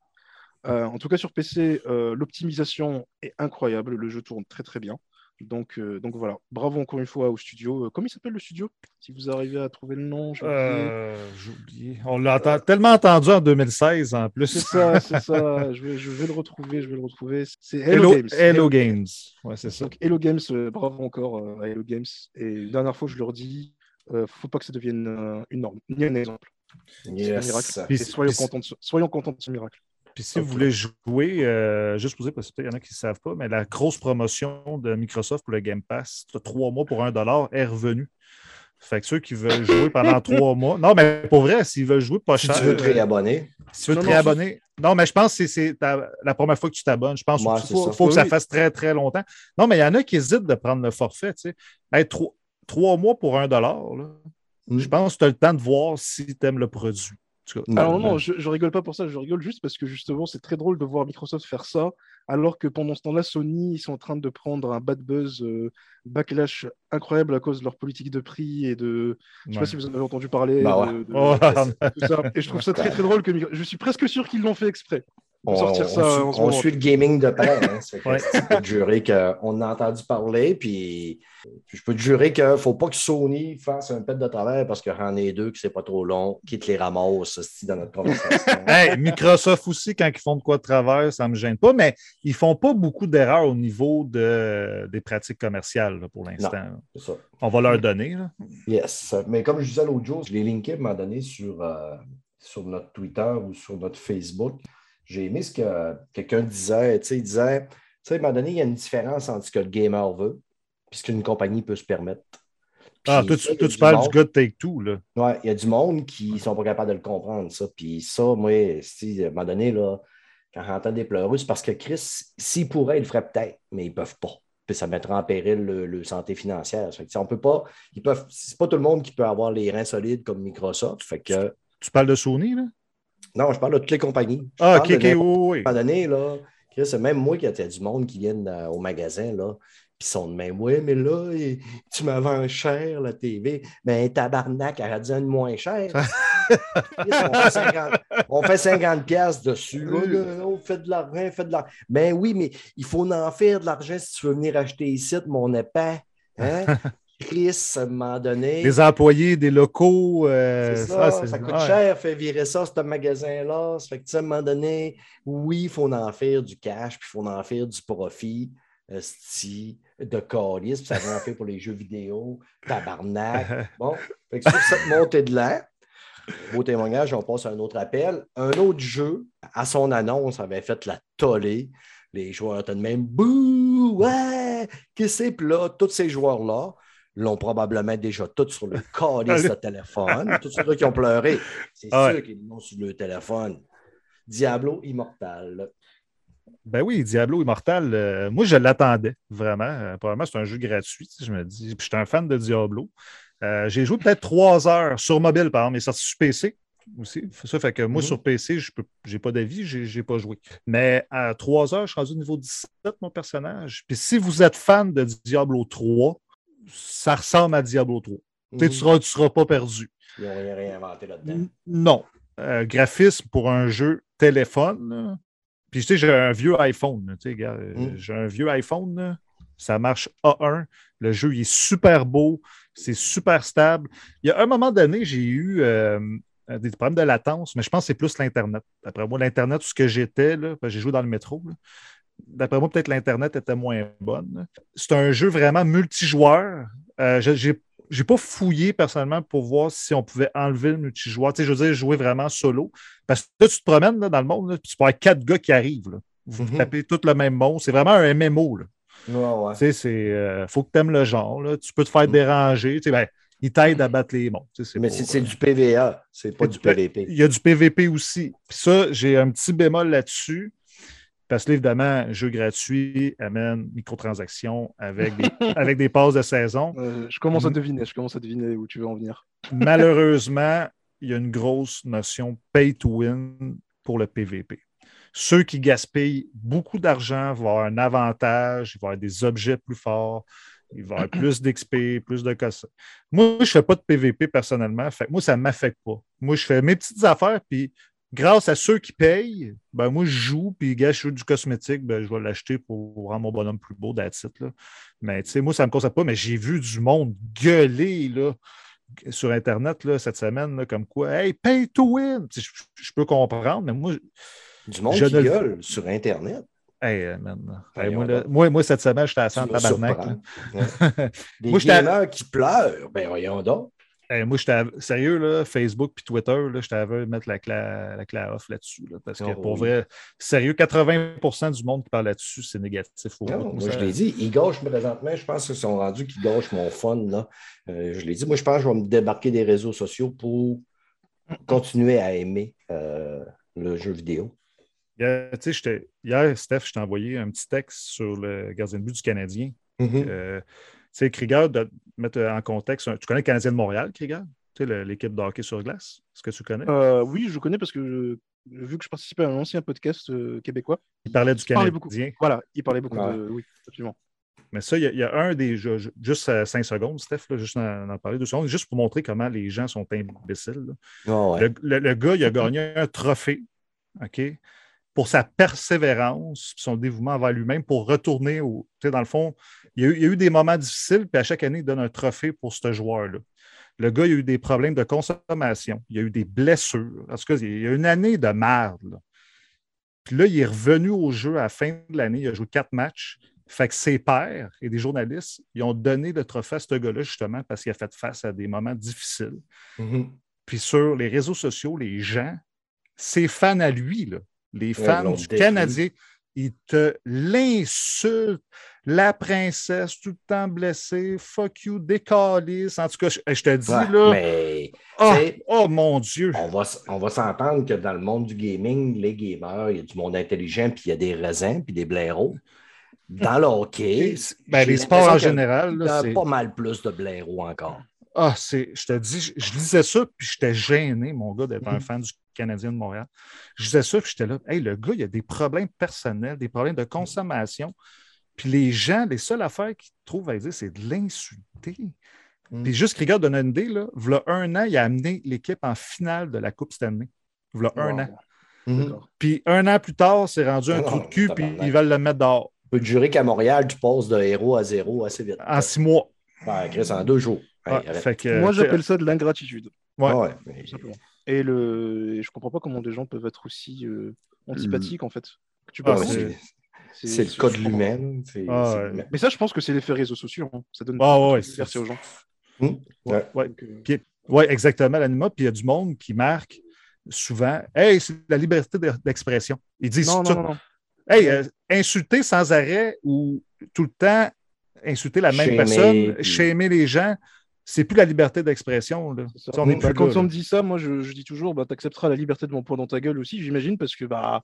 en tout cas, sur PC, l'optimisation est incroyable. Le jeu tourne très très bien. Donc, euh, donc voilà, bravo encore une fois au studio. Euh, comment il s'appelle le studio? Si vous arrivez à trouver le nom, j'ai oublié. Euh, On l'a tellement entendu en 2016 en plus. C'est ça, c'est ça. Je vais, je vais, le retrouver, je vais le retrouver. C'est Hello, Games. Hello, Games. Ouais, c'est ça. Donc Hello Games, bravo encore à Hello Games. Et une dernière fois, je leur dis, ne faut pas que ça devienne une norme, ni un exemple. Yes. Un miracle. soyons, contents de soyons contents de ce miracle. Puis si vous voulez jouer, euh, juste pour dire, parce qu'il y en a qui ne savent pas, mais la grosse promotion de Microsoft pour le Game Pass, trois mois pour un dollar, est revenue. Fait que ceux qui veulent jouer pendant trois mois. Non, mais pour vrai, s'ils veulent jouer pas cher. Si tu veux te réabonner. Si tu veux te réabonner. Non, mais je pense que c'est la première fois que tu t'abonnes. Je pense qu'il faut, que ça fasse très, très longtemps. Non, mais il y en a qui hésitent de prendre le forfait. Tu sais. trois, mois pour un dollar, hmm. je pense que tu as le temps de voir si tu aimes le produit. Alors non, je, je, rigole pas pour ça, je rigole juste parce que justement c'est très drôle de voir Microsoft faire ça, alors que pendant ce temps-là, Sony, ils sont en train de prendre un bad buzz, euh, backlash incroyable à cause de leur politique de prix et de... Je sais pas si vous en avez entendu parler. Bah oh, et je trouve ça très très drôle que je suis presque sûr qu'ils l'ont fait exprès on, sortir ça on, suit, le gaming de près. Hein, Je peux te jurer qu'on a entendu parler, puis, je peux te jurer qu'il ne faut pas que Sony fasse un pet de travers parce qu'il y en a deux qui c'est pas trop long, quitte les ramasses dans notre conversation. Microsoft aussi, quand ils font de quoi de travers, ça ne me gêne pas, mais ils ne font pas beaucoup d'erreurs au niveau de, des pratiques commerciales pour l'instant. On va leur donner. Yes. Mais comme je disais l'autre jour, je l'ai linké à un moment donné sur, euh, sur notre Twitter ou sur notre Facebook j'ai aimé ce que quelqu'un disait. Il disait, tu sais, à un moment donné, il y a une différence entre ce que le gamer veut et ce qu'une compagnie peut se permettre. ah, toi, tu, tu parles du gars de Take-Two, là. Oui, il y a du monde qui ne sont pas capables de le comprendre, ça. Puis ça, moi, si, à un moment donné, là, quand j'entends des pleureux, c'est parce que Chris, s'il pourrait, il le ferait peut-être, mais ils ne peuvent pas. Puis ça mettrait en péril le, santé financière. on peut pas, ils peuvent, c'est pas tout le monde qui peut avoir les reins solides comme Microsoft. Fait que, tu parles de Sony, là? Non, je parle de toutes les compagnies. ah, ok, ok, oui, oui. À un moment donné, là, c'est même moi qui a du monde qui vient euh, au magasin, là, puis sont de même. Oui, mais là, tu m'as vendu cher la TV. Ben, tabarnak, elle a dit une moins cher. on, fait 50, pièces dessus. on fait de l'argent, fait de l'argent. Ben oui, mais il faut en faire de l'argent si tu veux venir acheter ici, mon épais. Hein? Chris, à un moment donné. Les employés des locaux. Euh, ça, ça, coûte cher, faire virer ça, ce magasin-là. Ça fait que, à un moment donné, oui, il faut en faire du cash, puis il faut en faire du profit. Sti, de calice, puis ça vient en faire pour les jeux vidéo, tabarnak. Bon, fait que sur cette montée de là, beau témoignage, on passe à un autre appel. Un autre jeu, à son annonce, avait fait la tollée Les joueurs étaient de même, bouh, ouais, qu'est-ce que c'est? Puis là, tous ces joueurs-là l'ont probablement déjà tous sur le calice de téléphone. tous ceux qui ont pleuré, c'est ouais. sûr qu'ils l'ont sur le téléphone. Diablo Immortal. Ben oui, Diablo Immortal, euh, moi je l'attendais vraiment. Euh, probablement c'est un jeu gratuit, tu sais, je me dis. Puis j'étais un fan de Diablo. Euh, j'ai joué peut-être trois heures sur mobile, par exemple, mais sorti sur PC aussi. Ça fait que moi, Mhm. sur PC, je n'ai pas d'avis, je n'ai pas joué. Mais à trois heures, je suis rendu au niveau 17, mon personnage. Puis si vous êtes fan de Diablo 3, ça ressemble à Diablo 3. Tu Tu Mhm. ne seras, tu seras pas perdu. Ils n'ont rien réinventé là-dedans. Non. Euh, graphisme pour un jeu téléphone. Puis tu sais, j'ai un vieux iPhone. tu sais, gars, Mm. J'ai un vieux iPhone. là. Ça marche A1. Le jeu il est super beau. C'est super stable. Il y a un moment donné, j'ai eu euh, des problèmes de latence, mais je pense que c'est plus l'Internet. D'après moi, l'Internet, tout ce que j'étais, j'ai joué dans le métro. là. D'après moi, peut-être l'Internet était moins bonne. C'est un jeu vraiment multijoueur. Euh, je- j'ai j'ai pas fouillé personnellement pour voir si on pouvait enlever le multijoueur. Tu sais, je veux dire, jouer vraiment solo. Parce que là, tu te promènes là, dans le monde, là, puis tu peux avoir quatre gars qui arrivent. là. Vous Mhm. tapez tout le même mot. C'est vraiment un MMO. Là. Ouais, ouais. Tu sais, c'est. euh, faut que tu aimes le genre. là. Tu peux te faire déranger. Tu sais, ben, il t'aide à battre les mondes. Tu sais, c'est Mais c'est c'est du PVA, c'est pas du PVP. il y a du PVP aussi. Puis ça, j'ai un petit bémol là-dessus. Parce que évidemment, jeu gratuit amène microtransactions avec des, avec des passes de saison. Euh, je commence à deviner, je commence à deviner où tu veux en venir. Malheureusement, il y a une grosse notion pay to win pour le PVP. Ceux qui gaspillent beaucoup d'argent vont avoir un avantage, ils vont avoir des objets plus forts, ils vont avoir plus d'XP, plus de cossins. Moi, je ne fais pas de PVP personnellement. Fait moi, ça ne m'affecte pas. Moi, je fais mes petites affaires, puis grâce à ceux qui payent, ben moi, je joue, puis gars, je veux du cosmétique, ben, je vais l'acheter pour rendre mon bonhomme plus beau, that's it, là. Mais tu sais, moi, ça ne me concerne pas, mais j'ai vu du monde gueuler là, sur Internet là, cette semaine, là, comme quoi, hey, pay to win. Je, je peux comprendre, mais moi, Du monde Je qui ne le- gueule sur Internet. hey, euh, man, hey, Voyons moi, là, moi, moi, cette semaine, j'étais à Tu 100 vas tabarnak. Des Moi, gamers qui pleurent, ben voyons donc. Hey, moi, j'étais sérieux, là, Facebook puis Twitter, j'étais à veut mettre la clé, la clé off là-dessus. là, parce que Oh, pour oui. vrai, sérieux, 80% du monde qui parle là-dessus, c'est négatif. au Non, bout. moi, Ça- je l'ai dit, ils gâchent présentement. Je pense qu'ils sont rendus qu'ils gâchent mon fun. Là. Euh, je l'ai dit, moi, je pense que je vais me débarquer des réseaux sociaux pour continuer à aimer euh, le jeu vidéo. Hier, hier, Steph, je t'ai envoyé un petit texte sur le gardien de but du Canadien. Mhm. Euh, sais, Krieger, de mettre en contexte, tu connais le Canadien de Montréal, Krieger? Tu sais, le- l'équipe de hockey sur glace? Est-ce que tu connais? Euh, oui, je connais parce que je- vu que je participais à un ancien podcast euh, québécois, Il parlait du il parlait Canadien. beaucoup. Voilà, il parlait beaucoup Ouais. de. Oui, absolument. Mais ça, il y, a- il y a un des jeux, ju- juste 5 secondes, Steph, là, juste en, en parler deux secondes, juste pour montrer comment les gens sont imbéciles. Ah ouais. Le, le- le gars, il a gagné un trophée, OK, pour sa persévérance, son dévouement envers lui-même pour retourner au. Tu sais, dans le fond, il y, a eu, il y a eu des moments difficiles, puis à chaque année, il donne un trophée pour ce joueur-là. Le gars, il a eu des problèmes de consommation, il y a eu des blessures. En tout cas, il y a une année de merde. là. Puis là, il est revenu au jeu à la fin de l'année, il a joué quatre matchs. Fait que ses pairs et des journalistes, ils ont donné le trophée à ce gars-là, justement, parce qu'il a fait face à des moments difficiles. Mhm. Puis sur les réseaux sociaux, les gens, ses fans à lui, là, les fans du. Canadien, ils te l'insultent. La princesse, tout le temps blessée, fuck you, décalisse. En tout cas, je, je te dis, Ouais, là, mais oh, sais, oh, mon Dieu. on va, s- on va s'entendre que dans le monde du gaming, les gamers, il y a du monde intelligent, puis il y a des raisins, puis des blaireaux. Dans le hockey, Ben, les sports en a- général, il là, y a c'est. pas mal plus de blaireaux encore. Ah, c'est, je te dis, je, je lisais ça, puis j'étais gêné, mon gars, d'être un Mhm. fan du Canadien de Montréal. Je lisais ça, puis j'étais là, hey, le gars, il a des problèmes personnels, des problèmes de consommation. Puis les gens, les seules affaires qu'ils trouvent à dire, c'est de l'insulter. Mhm. Puis juste, Krieger donne une idée, là, v'là un an, il a amené l'équipe en finale de la Coupe Stanley. V'là un Wow. an. Mhm. Puis un an plus tard, c'est rendu un Ah trou non, de cul, puis ils veulent le mettre dehors Je peux te jurer qu'à Montréal, tu passes de héros à zéro assez vite. en six mois. Ouais, Chris, en deux jours. Hey, Ouais, arrête. fait que, Moi, j'appelle ça de l'ingratitude, ouais. Ah ouais, mais-. Et, le... et je comprends pas comment des gens peuvent être aussi euh, antipathiques, en fait. Que tu Ah, c'est- le cas de l'humain. c'est- Ah. Mais ça, je pense que c'est l'effet réseaux sociaux. hein. Ça donne Ah, de aux gens. Hum, ouais. Donc, euh, Puis- exactement, l'anima. Puis il y a du monde qui marque souvent Hey, c'est la liberté de- d'expression. Ils disent Non, ça. non, non, non. Hey, euh, insulter sans arrêt ou tout le temps insulter la même personne, puis- shamer les gens, c'est plus la liberté d'expression. Bah, quand là, on me dit ça, moi je, je dis toujours, bah, tu accepteras la liberté de mon poing dans ta gueule aussi, j'imagine, parce que bah,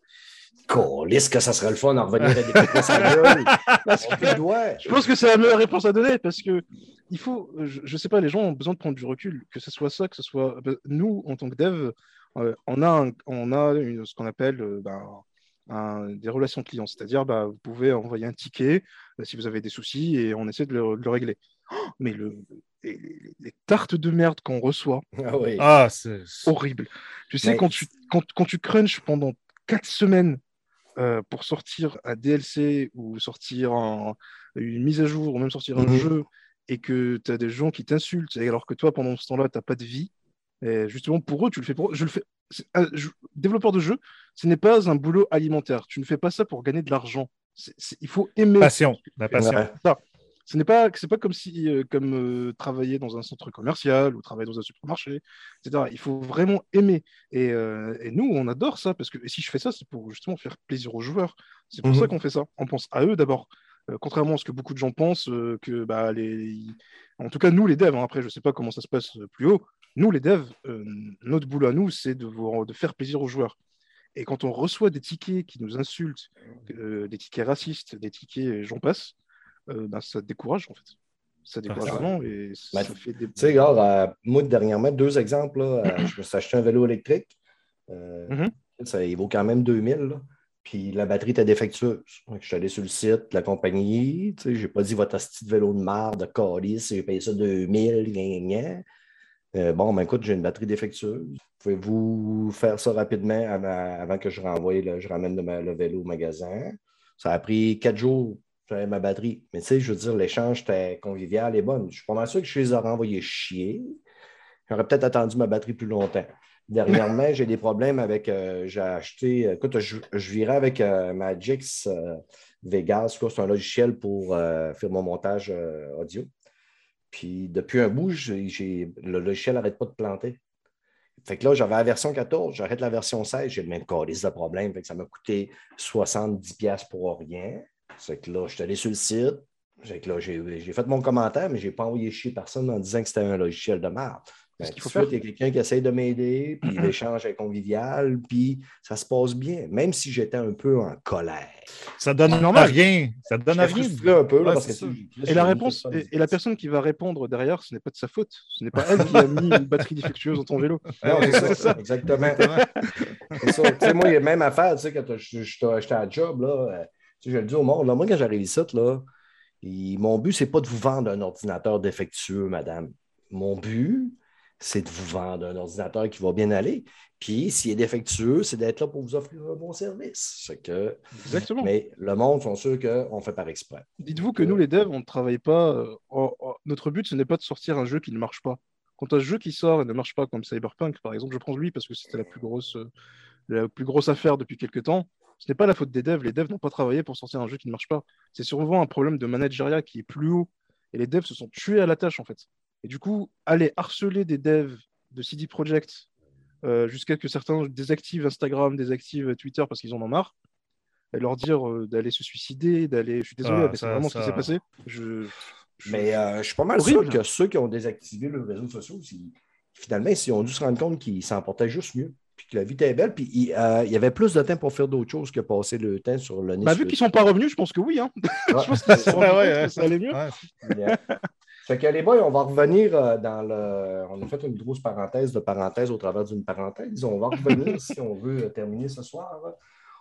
Calisse que ça serait le fun d'en revenir à des trucs gueule. Doit. je pense que c'est la meilleure réponse à donner parce que il faut, je, je sais pas, les gens ont besoin de prendre du recul, que ce soit ça, que ce soit bah, nous en tant que dev, euh, on a, un- on a une- ce qu'on appelle euh, un- des relations clients, c'est-à-dire bah, vous pouvez envoyer un ticket euh, si vous avez des soucis et on essaie de le, de le régler. Oh, mais le, les, les- les tartes de merde qu'on reçoit, Ah oui. Ah, c'est. horrible. Tu sais, Mais- quand tu, quand, quand tu crunches pendant quatre semaines euh, pour sortir un DLC ou sortir un- une mise à jour ou même sortir un Mhm. jeu et que tu as des gens qui t'insultent alors que toi, pendant ce temps-là, tu n'as pas de vie, et justement, pour eux, tu le fais pour eux. Je le fais. un développeur de jeu, ce n'est pas un boulot alimentaire. Tu ne fais pas ça pour gagner de l'argent. C'est- c'est- il faut aimer. Passion, la passion. Ouais. Ce n'est pas, c'est pas comme si, euh, comme euh, travailler dans un centre commercial ou travailler dans un supermarché, etc. Il faut vraiment aimer. Et, euh, et nous, on adore ça parce que et si je fais ça, c'est pour justement faire plaisir aux joueurs. C'est pour Mhm. ça qu'on fait ça. On pense à eux d'abord. Contrairement à ce que beaucoup de gens pensent, que bah, les... en tout cas, nous, les devs, hein, après, je sais pas comment ça se passe plus haut, nous, les devs, notre boulot à nous, c'est de, vous- de faire plaisir aux joueurs. Et quand on reçoit des tickets qui nous insultent, euh, des tickets racistes, des tickets, et j'en passe, euh, ben, ça décourage en fait. Ça décourage vraiment et ça Ben, fait des. Tu sais, regarde, euh, moi, dernièrement, deux exemples. là, euh, je me suis acheté un vélo électrique. Euh, Mhm. ça, il vaut quand même 2000. là. Puis la batterie était défectueuse. Donc, je suis allé sur le site de la compagnie. Tu sais, j'ai pas dit votre de vélo de marde, de calice, j'ai payé ça 2000. gna, gna. Euh, bon, ben écoute, j'ai une batterie défectueuse. Pouvez-vous faire ça rapidement avant, avant que je renvoie, le- je ramène le vélo au magasin? Ça a pris quatre jours. J'avais ma batterie. Mais tu sais, je veux dire, l'échange était convivial et bon. Je suis pas mal sûr que je les aurais envoyés chier. J'aurais peut-être attendu ma batterie plus longtemps. Dernièrement, j'ai des problèmes avec. euh, j'ai acheté. Écoute, je, je virais avec euh, Magix euh, Vegas. C'est un logiciel pour euh, faire mon montage euh, audio. Puis depuis un bout, le logiciel n'arrête pas de planter. Fait que là, j'avais la version 14, j'arrête la version 16, j'ai le même calice de problème. Fait que ça m'a coûté 70$ pour rien. C'est que là, je suis allé sur le site. Que là, j'ai, fait mon commentaire, mais je n'ai pas envoyé chier personne en disant que c'était un logiciel de merde. Ben, qu'il faut faire? Il y a quelqu'un qui essaye de m'aider, puis l'échange est convivial, puis ça se passe bien, même si j'étais un peu en colère. Ça donne normal. rien. Ça donne J'étais rien. frustré un peu, là, Ouais, parce que c'est tu sais, Et la réponse, et, et la personne qui va répondre derrière, ce n'est pas de sa faute. Ce n'est pas elle qui a mis une batterie défectueuse dans ton vélo. Non, c'est ça, exactement. C'est ça. Tu sais, moi, il y a même affaire, tu sais, quand j'étais à job, là, euh, tu sais, je le dis au monde, là, moi, quand j'arrive ici, là, mon but, c'est pas de vous vendre un ordinateur défectueux, madame. Mon but, c'est de vous vendre un ordinateur qui va bien aller. Puis, s'il est défectueux, c'est d'être là pour vous offrir un bon service. Que... Exactement. Mais le monde sont sûrs qu'on fait par exprès. Dites-vous que nous, les devs, on ne travaille pas. euh, Notre but, ce n'est pas de sortir un jeu qui ne marche pas. Quand un jeu qui sort et ne marche pas, comme Cyberpunk, par exemple, je prends lui parce que c'était la plus grosse, euh, la plus grosse affaire depuis quelques temps. Ce n'est pas la faute des devs. Les devs n'ont pas travaillé pour sortir un jeu qui ne marche pas. C'est souvent un problème de manageriat qui est plus haut. Et les devs se sont tués à la tâche, en fait. Et du coup, aller harceler des devs de CD Projekt euh, jusqu'à ce que certains désactivent Instagram, désactivent Twitter parce qu'ils en ont marre, et leur dire euh, d'aller se suicider, d'aller. Je suis désolé, Ah, mais c'est ça- vraiment ce qui s'est passé. Je... je- Mais euh, je suis pas mal Horrible. sûr que ceux qui ont désactivé leurs réseaux sociaux, si- finalement, ils ont dû se rendre compte qu'ils s'en portaient juste mieux. Puis que la vie était belle. Puis il, euh, il y avait plus de temps pour faire d'autres choses que passer le temps sur le nez. Bah, vu qu'ils sont pas revenus, je pense que oui. Hein. Ouais. je pense Ouais, ouais, que ça allait mieux. Fait que les boys, on va revenir euh, dans le. On a fait une grosse parenthèse de parenthèse au travers d'une parenthèse. On va revenir si on veut euh, terminer ce soir.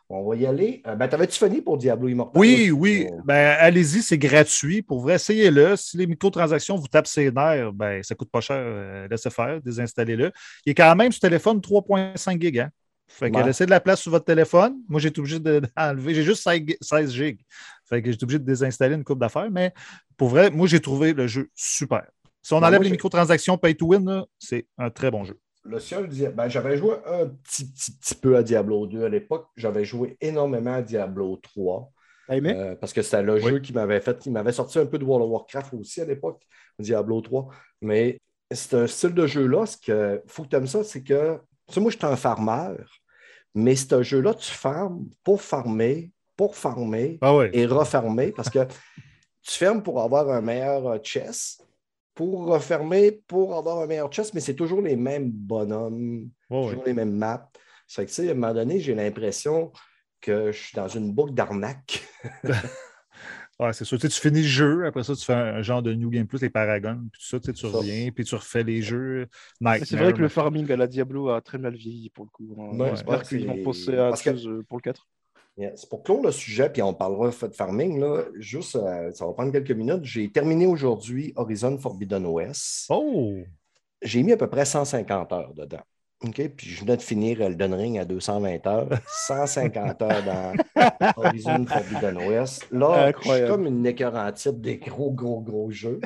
On va y aller. Euh, ben, t'avais-tu fini pour Diablo Immortal? Oui, Ou- oui. Ben, allez-y, c'est gratuit. Pour vrai, essayez-le. Si les microtransactions vous tapent ses nerfs, ben, ça coûte pas cher. euh, laissez faire, désinstallez-le. Il est quand même sur téléphone 3.5 GB. Hein? Fait que Ouais. laissez de la place sur votre téléphone. Moi, j'ai été obligé de- d'enlever. J'ai juste 16 gi- 16 GB. Fait que j'ai été obligé de désinstaller une coupe d'affaires. Mais pour vrai, moi, j'ai trouvé le jeu super. Si on Ben, enlève moi, les microtransactions pay to win, c'est un très bon jeu. Le seul ben, j'avais joué un petit, petit, petit peu à Diablo 2 à l'époque. J'avais joué énormément à Diablo 3. T'as aimé euh, parce que c'était le jeu qui m'avait fait, qui m'avait sorti un peu de World of Warcraft aussi à l'époque, Diablo 3. Mais c'est un style de jeu-là, ce que faut que tu aimes ça, c'est que. tu sais, moi, je suis un farmeur, mais ce jeu-là, tu farmes pour farmer pour farmer Ah et refermer parce que tu fermes pour avoir un meilleur chess, pour refermer pour avoir un meilleur chess, mais c'est toujours les mêmes bonhommes, toujours les mêmes maps. Ça fait que, tu sais, à un moment donné, j'ai l'impression que je suis dans une boucle d'arnaque. Ouais, c'est sûr. Tu, sais, tu finis le jeu, après ça, tu fais un, genre de New Game Plus, les Paragons, puis tout ça, tu, sais, tu Ça. reviens, puis tu refais les jeux. C'est vrai que le farming à la Diablo a très mal vieilli pour le coup. Ouais, J'espère qu'ils vont penser à parce autre que- chose euh, pour le 4. C'est pour clore le sujet, puis on parlera de farming. Là, juste, euh, ça va prendre quelques minutes. J'ai terminé aujourd'hui Horizon Forbidden West. Oh! J'ai mis à peu près 150 heures dedans. OK? Puis je venais de finir Elden Ring à 220 heures. 150 heures dans Horizon Forbidden West. Là, je suis comme une écœurante type des gros, gros, gros jeux.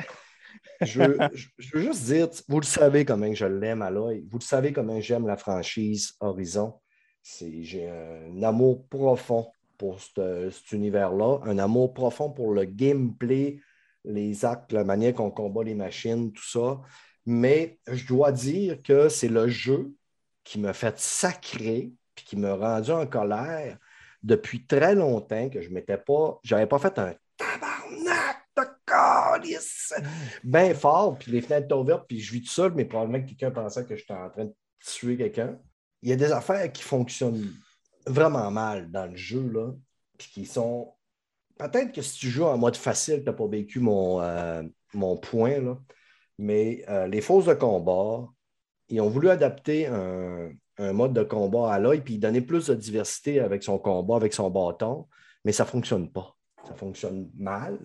Je veux, je- je veux juste dire, vous le savez comment je l'aime à l'œil. Vous le savez comment j'aime la franchise Horizon. J'ai un amour profond pour ce- cet univers-là, un amour profond pour le gameplay, les actes, la manière qu'on combat les machines, tout ça. Mais je dois dire que c'est le jeu qui m'a fait sacrer puis qui m'a rendu en colère depuis très longtemps que je m'étais pas, j'avais pas fait un tabarnak de calice bien fort, puis les fenêtres étaient ouvertes, puis je vis tout seul, mais probablement que quelqu'un pensait que j'étais en train de tuer quelqu'un. Il y a des affaires qui fonctionnent vraiment mal dans le jeu, là, puis qui sont. Peut-être que si tu joues en mode facile, tu n'as pas vécu mon, euh, mon point, là. mais euh, les fausses de combat, ils ont voulu adapter un, un mode de combat à l'œil, puis donner plus de diversité avec son combat, avec son bâton, mais ça ne fonctionne pas. Ça fonctionne mal.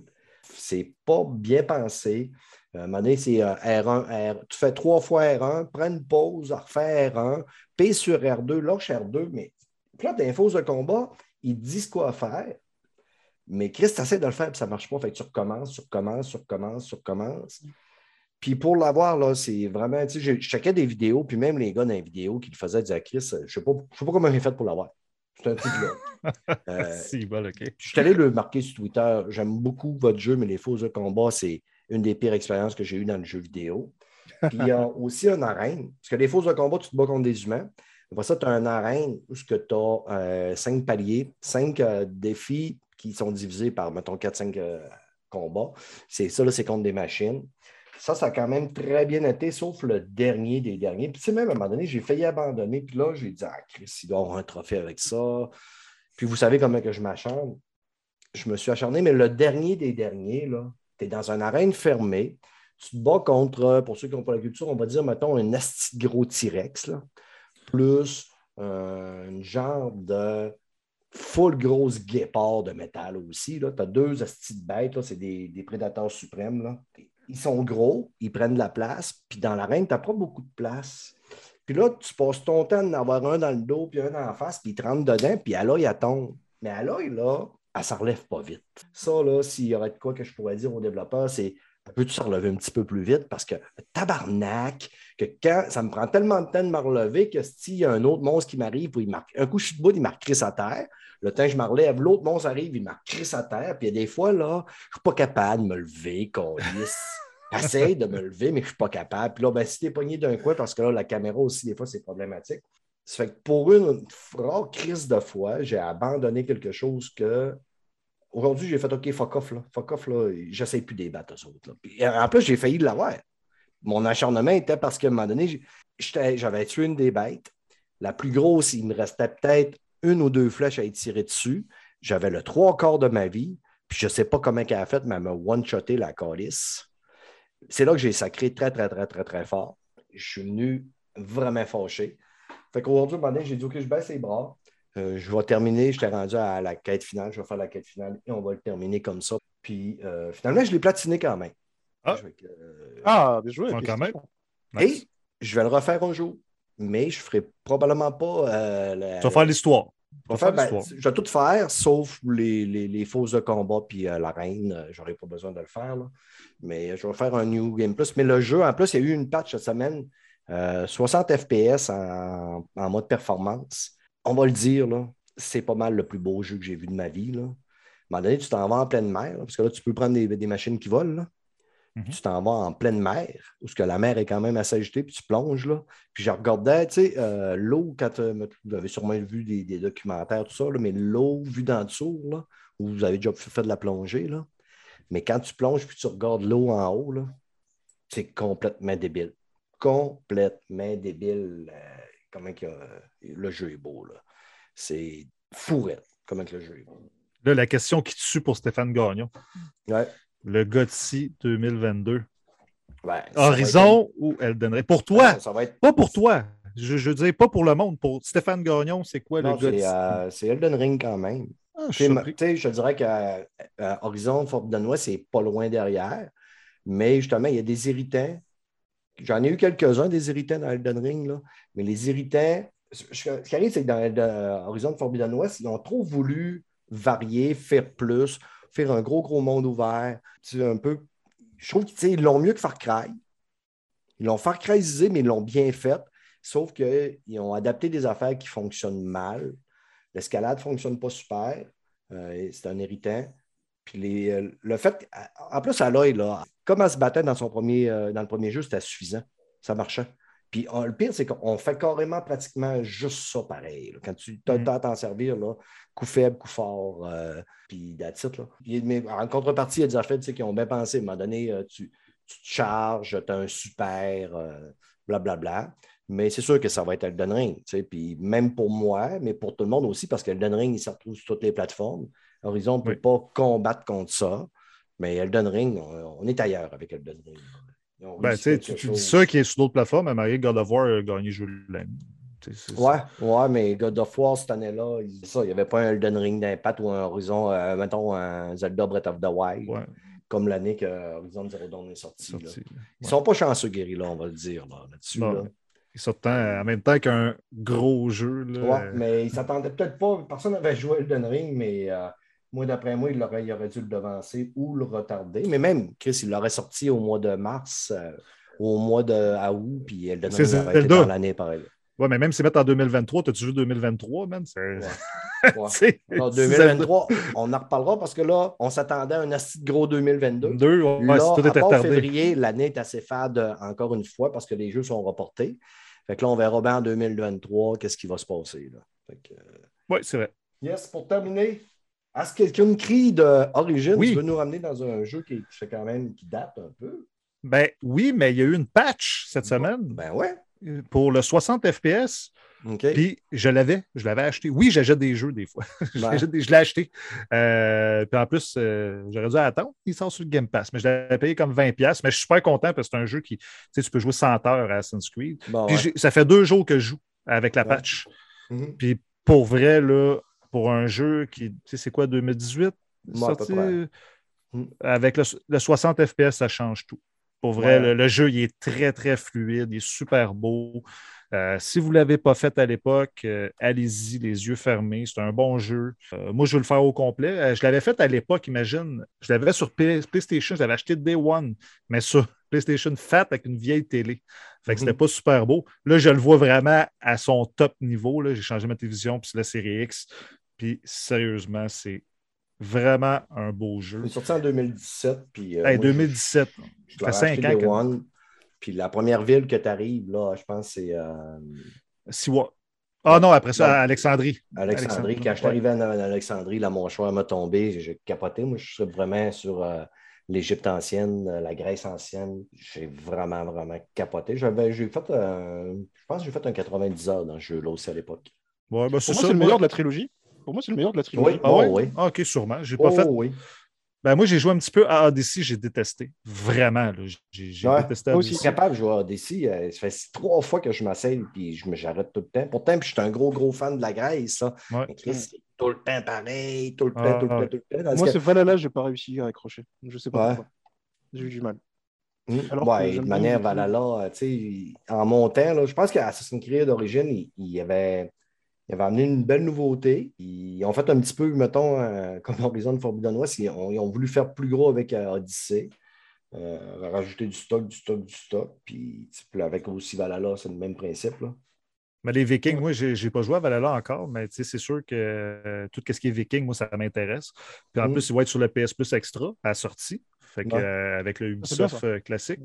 C'est pas bien pensé. Euh, À c'est euh, R1, R. Tu fais trois fois R1, prends une pause, refais R1, P sur R2, lâche R2, mais les fausses de combat, ils disent quoi faire. Mais Chris, tu de le faire, puis ça ne marche pas. Fait tu recommences, tu recommences, tu recommences, tu recommences. Puis pour l'avoir, là, c'est vraiment, je, checkais des vidéos, puis même les gars dans les vidéos qui le faisaient disaient, Chris, je ne sais pas comment j'ai fait pour l'avoir. C'est un petit là. Euh, Si, bon, OK. je suis allé le marquer sur Twitter. J'aime beaucoup votre jeu, mais les fausses de combat, c'est une des pires expériences que j'ai eues dans le jeu vidéo. Puis il y a aussi une arène. Parce que les fausses de combat, tu te bats contre des humains. Après ça, tu as une arène où tu as euh, cinq paliers, cinq euh, défis qui sont divisés par, mettons, 4-5 combats. C'est ça, là, c'est contre des machines. Ça, ça a quand même très bien été, sauf le dernier des derniers. Puis, tu sais, même à un moment donné, j'ai failli abandonner. Puis là, j'ai dit, ah, Chris, il doit avoir un trophée avec ça. Puis, vous savez comment que je m'acharne? Je me suis acharné, mais le dernier des derniers, là, tu es dans une arène fermée. Tu te bats contre, pour ceux qui n'ont pas la culture, on va dire, mettons, un asti gros T-Rex, plus euh, un genre de full grosse guépard de métal aussi. Tu as deux astis de bêtes, c'est des, des prédateurs suprêmes. Là. Ils sont gros, ils prennent de la place, puis dans l'arène, tu n'as pas beaucoup de place. Puis là, tu passes ton temps d'en avoir un dans le dos, puis un en face, puis ils te rentrent dedans, puis à l'œil, elle tombe. Mais à l'œil, là, elle ne se relève pas vite. Ça, là, s'il y aurait de quoi que je pourrais dire aux développeurs, c'est peux-tu se relever un petit peu plus vite? Parce que tabarnak, que quand ça me prend tellement de temps de me relever que s'il y a un autre monstre qui m'arrive, un coup je suis debout, il marque Chris à terre. Le temps que je me relève, l'autre monstre arrive, il marque Chris à terre. Puis il y a des fois, là, je ne suis pas capable de me lever, lisse. J'essaie de me lever, mais je ne suis pas capable. Puis là, ben, si tu es pogné d'un coin, parce que là, la caméra aussi, des fois, c'est problématique. Ça fait que pour une rare crise de foi, j'ai abandonné quelque chose que Aujourd'hui, j'ai fait OK, fuck off, là. Fuck off, là. J'essaie plus des battes, eux autres. Là. Puis, en plus, j'ai failli de l'avoir. Mon acharnement était parce qu'à un moment donné, j'avais tué une des bêtes. La plus grosse, il me restait peut-être une ou deux flèches à y tirer dessus. J'avais le trois quarts de ma vie. Puis je ne sais pas comment elle a fait, mais elle m'a one-shoté la calice. C'est là que j'ai sacré très, très, très, très, très fort. Je suis venu vraiment fâché. Fait qu'aujourd'hui, j'ai dit OK, je baisse les bras. Euh, je vais terminer, je t'ai rendu à la quête finale, je vais faire la quête finale et on va le terminer comme ça. Puis euh, finalement, je l'ai platiné quand même. Ah, euh, ah bien joué. Quand même. Nice. Et je vais le refaire un jour, mais je ne ferai probablement pas. Euh, la, tu vas faire l'histoire. Je, vais ben, je vais tout faire, sauf les, les, les fausses de combat puis euh, la reine. J'aurais pas besoin de le faire. Là. Mais je vais faire un New Game Plus. Mais le jeu, en plus, il y a eu une patch cette semaine. 60 FPS en, en mode performance on va le dire, là, c'est pas mal le plus beau jeu que j'ai vu de ma vie. Là. À un moment donné, tu t'en vas en pleine mer, là, parce que là, tu peux prendre des, des machines qui volent. Mhm. Tu t'en vas en pleine mer, où ce que la mer est quand même assez agitée, puis tu plonges là. Puis je regardais, tu sais, euh, l'eau, quand euh, vous avez sûrement vu des, des documentaires, tout ça, là, mais l'eau vue d'en dessous, là, où vous avez déjà fait de la plongée, là. Mais quand tu plonges puis tu regardes l'eau en haut, là, c'est complètement débile. Complètement débile. euh, comment que, le jeu est beau, là. C'est fourrette, comment que le jeu est beau. Là, la question qui tue pour Stéphane Gagnon. Ouais. Le GOTY 2022. Ouais, ça va Horizon ou Elden Ring? Pour toi, Ça, ça va être. pas pour toi. Je, je veux dire, pas pour le monde. Pour Stéphane Gagnon, c'est quoi Non, le GOTY? c'est euh, c'est Elden Ring quand même. Ah, je je dirais que euh, Horizon Forbidden West, c'est pas loin derrière. Mais justement, il y a des irritants. J'en ai eu quelques-uns des irritants dans Elden Ring, là. mais les irritants. Ce qui arrive, c'est que dans Horizon Forbidden West, ils ont trop voulu varier, faire plus, un gros, gros monde ouvert. Un peu. Je trouve qu'ils l'ont mieux que Far Cry. Ils l'ont Far Cryisé, mais ils l'ont bien fait. Sauf qu'ils ont adapté des affaires qui fonctionnent mal. L'escalade ne fonctionne pas super. Euh, c'est un irritant. Puis euh, fait, en plus, à l'œil, comme elle se battait dans, son premier, euh, dans le premier jeu, c'était suffisant. Ça marchait. Puis on- le pire, c'est qu'on fait carrément pratiquement juste ça pareil. là. Quand tu as le temps à t'en servir, là, coup faible, coup fort, euh, puis. Puis, mais en contrepartie, il y a des affaires qui ont bien pensé. À un moment donné, euh, tu, tu te charges, tu as un super, euh, blablabla. Mais c'est sûr que ça va être Elden Ring. Puis même pour moi, mais pour tout le monde aussi, parce qu'Elden Ring, il se retrouve sur toutes les plateformes. Horizon ne peut Oui. pas combattre contre ça. Mais Elden Ring, on, on est ailleurs avec Elden Ring. Ils Ben, tu dis ça qui est sur d'autres plateformes, mais God of War a gagné jeu de l'année. Ouais, ouais, mais God of War cette année-là, il n'y avait pas un Elden Ring d'impact ou un Horizon, euh, mettons un Zelda Breath of the Wild, Ouais, comme l'année que Horizon Zero Dawn est sorti. là. Ils Ouais. sont pas chanceux, Guerrilla, on va le dire là, là-dessus. Non. là. Il sortait en même temps qu'un gros jeu. Là. Ouais, mais ils s'attendaient peut-être pas. Personne n'avait joué à Elden Ring, mais euh, moi, d'après moi, il aurait, il aurait dû le devancer ou le retarder. Mais même, Chris, il l'aurait sorti au mois de mars, euh, au mois de à août, puis aurait été Zelda. dans l'année pareil. Ouais, mais même si mettre en 2023, t'as-tu vu 2023, man? C'est... Ouais. En 2023, on en reparlera parce que là, on s'attendait à un assez gros 2022. Deux, ouais, Là, c'est- tout à était part tardé. février, l'année est assez fade euh, encore une fois parce que les jeux sont reportés. Fait que là, on verra bien en 2023 qu'est-ce qui va se passer. Là. Fait que, euh, Oui, c'est vrai. Yes, pour terminer, est-ce que quelqu'un crie d'origine Oui. tu veux nous ramener dans un jeu qui, qui fait quand même qui date un peu? Ben oui, mais il y a eu une patch cette semaine Ben ouais. pour le 60 FPS. Puis je l'avais, je l'avais acheté. Oui, j'achète des jeux des fois. Des- je l'ai acheté. Euh, puis en plus, euh, j'aurais dû attendre. Il sort sur le Game Pass. Mais je l'avais payé comme 20$. Mais je suis super content parce que c'est un jeu qui, tu sais, tu peux jouer 100 heures à Assassin's Creed. Bon, Puis ouais. ça fait deux jours que je joue avec la Ouais. patch. Mhm. Puis pour vrai, là, pour un jeu qui, tu sais, c'est quoi, 2018? Ouais, à peu sorti, euh. Avec le, le 60 FPS, ça change tout. Pour vrai, Ouais. le, le jeu, il est très, très fluide, il est super beau. Euh, si vous ne l'avez pas fait à l'époque, euh, allez-y, les yeux fermés. C'est un bon jeu. Euh, moi, je veux le faire au complet. Je l'avais fait à l'époque, imagine. Je l'avais sur P- PlayStation, je l'avais acheté Day One, mais sur PlayStation Fat avec une vieille télé. Fait que Mhm. c'était pas super beau. Là, je le vois vraiment à son top niveau. là. J'ai changé ma télévision, puis c'est la série X. Puis sérieusement, c'est vraiment un beau jeu. Il est sorti en 2017. Puis, euh, Hey, moi, je- 2017. je Ça fait l'avais cinq acheté ans Day que- One. Puis la première ville que tu arrives, là, je pense c'est euh, Siwa. Ah non, après ça. Alexandrie. Alexandrie. Quand je suis arrivé en, Alexandrie, la mâchoire m'a tombé. J'ai capoté. Moi, je suis vraiment sur euh, l'Égypte ancienne, euh, la Grèce ancienne. J'ai vraiment, vraiment capoté. J'avais, j'ai fait, euh, je pense que j'ai fait un 90 heures dans ce jeu-là aussi à l'époque. Ouais, ben, Pour c'est moi, ça. c'est le moi- meilleur de la trilogie. Pour moi, c'est le meilleur de la trilogie. Oui. Ah ouais? Oh, oui. Ah, ok, sûrement. J'ai Oh, pas fait. oui. Ben, moi, j'ai joué un petit peu à Odyssey, j'ai détesté. Vraiment, là. J'ai j'ai Ouais. détesté Moi Je aussi. suis capable de jouer à Odyssey. euh, ça fait trois fois que je m'asseye et je me j'arrête tout le temps. Pourtant, puis je suis un gros, gros fan de la Grèce. Ça. Ouais. Mais Chris, c'est tout le temps pareil, tout le temps, Ah, tout le temps, ouais. tout le temps. Moi, que- c'est Valhalla, j'ai pas réussi à accrocher. Je sais pas Ouais. pourquoi. J'ai eu du mal. Alors que ouais, j'aime de manière. Valhalla, tu sais, en montant, là, je pense qu'Assassin's Creed d'origine, il, il avait, il avait amené une belle nouveauté. Ils ont fait un petit peu, mettons, euh, comme Horizon Forbidden West, ils ont, ils ont voulu faire plus gros avec euh, Odyssey, euh, rajouter du stock, du stock, du stock. Puis avec aussi Valhalla, c'est le même principe. Là. Mais les Vikings, moi, j'ai j'ai pas joué à Valhalla encore, mais c'est sûr que euh, tout ce qui est Viking, moi, ça m'intéresse. Puis en Mm. plus, il va être sur le PS Plus Extra à la sortie. Fait que, Ouais. euh, avec le bien, Ubisoft euh, classique.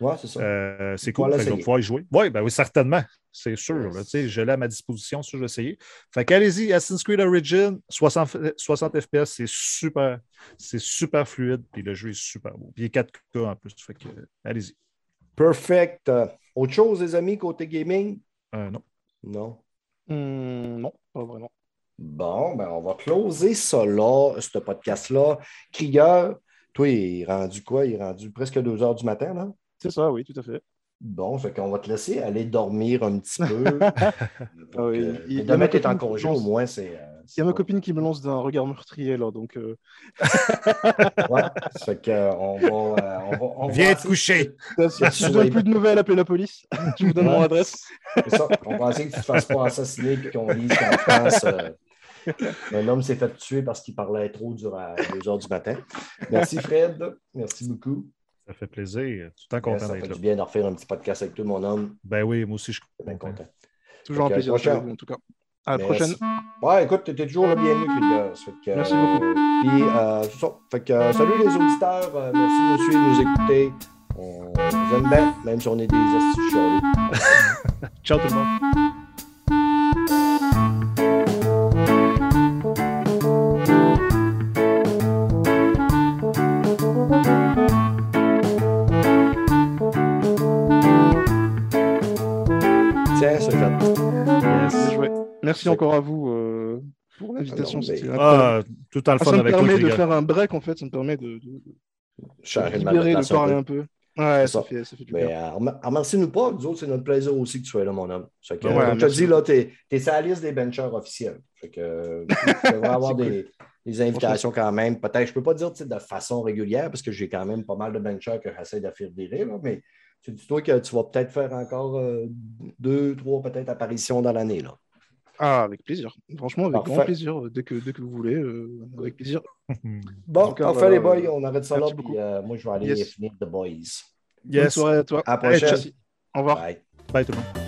Ouais, c'est ça. Euh, c'est cool. Voilà, je vais pouvoir y jouer. Oui, ben oui, certainement. C'est sûr. Là, je l'ai à ma disposition, ça, je vais essayer. Fait qu'allez-y, Assassin's Creed Origin, 60, 60 FPS, c'est super, c'est super fluide, puis le jeu est super beau. Puis il est 4K en plus. Fait que, allez-y. Perfect. Autre chose, les amis, côté gaming? Non. Non? Hum, non, pas vraiment. Bon, ben on va closer ça là, ce podcast-là. Krieger, toi, il est rendu quoi? Il est rendu presque 2 heures du matin, là? C'est ça, oui, tout à fait. Bon, fait qu'on va te laisser aller dormir un petit peu. Donc, Ah oui, euh, il- demain, ma tu es en congé, au moins, c'est. euh, Il y c'est a ma copine qui me lance d'un regard meurtrier là, donc euh, Ouais, fait que, euh, on va. euh, on va, on va Viens te coucher. si je vous donne plus de nouvelles, appelez la police. Je vous donne mon adresse. C'est ça. On va essayer que tu ne te fasses pas assassiner et qu'on dise qu'en France, euh, un homme s'est fait tuer parce qu'il parlait trop durant 2 heures du matin. Merci, Fred. Merci beaucoup. Ça fait plaisir. Tout le temps content ça fait d'être là. du bien de refaire un petit podcast avec toi, mon homme. Ben oui, moi aussi, je suis Bien content. content. Toujours un plaisir en tout cas. À la prochaine. Ouais, écoute, tu étais toujours le bienvenu. Fait que, Merci euh, beaucoup. Puis, euh, ça. Fait que, euh, salut les auditeurs. Euh, merci de nous suivre, de nous écouter. On vous aime bien, même si on est des astuces. Ciao tout le monde. Merci C'est- encore à vous euh, pour l'invitation. Ah mais-. Ah, tout le Ah, fun ça me avec toi, permet de faire un break en fait, ça me permet de, de- de Changer de libérer, de parler un peu. Ouais, C'est ça ça. fait, ça fait du Mais bien. euh, remer- remercie-nous pas, nous autres, c'est notre plaisir aussi que tu sois là, mon homme. Fait que, Ouais, euh, comme je te dis, là, t'es es sur la liste des benchers officiels. Fait que euh, tu devrais avoir C'est des, des invitations quand même. Peut-être, je peux pas dire de façon régulière, parce que j'ai quand même pas mal de benchers que j'essaie là, mais tu dis-toi que tu vas peut-être faire encore euh, deux, trois, peut-être apparitions dans l'année. là? Ah, avec plaisir. Franchement, avec Parfait. grand plaisir. Dès que, dès que vous voulez, euh, avec plaisir. Bon, tout cas, enfin, les boys, euh, on arrête ça là, puis beaucoup. euh, moi, je vais aller Yes. finir The Boys. Bonne Yes. soirée à toi. À la prochaine. Au revoir. Bye. Bye tout le monde.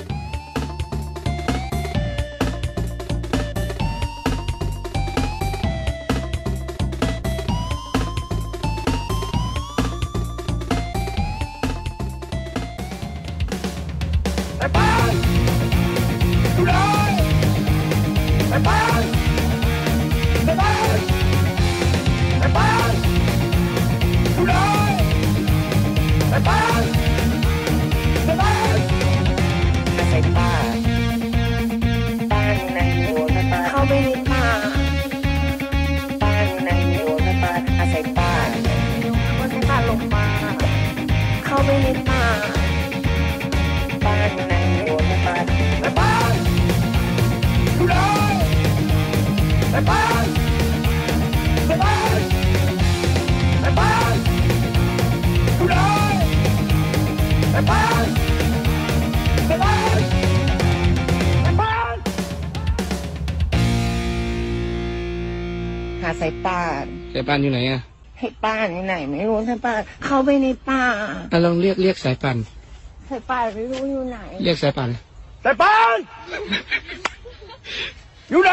านสายป่านอยู่ไหนอะให้ป่านอยู่ไหน ไม่รู้สายป่านเข้าไปในป่าอะลองเรียกเรียกสายป่านสายป่านไม่รู้อยู่ไหน เรียกสายป่านสายป่านอยู่ไหน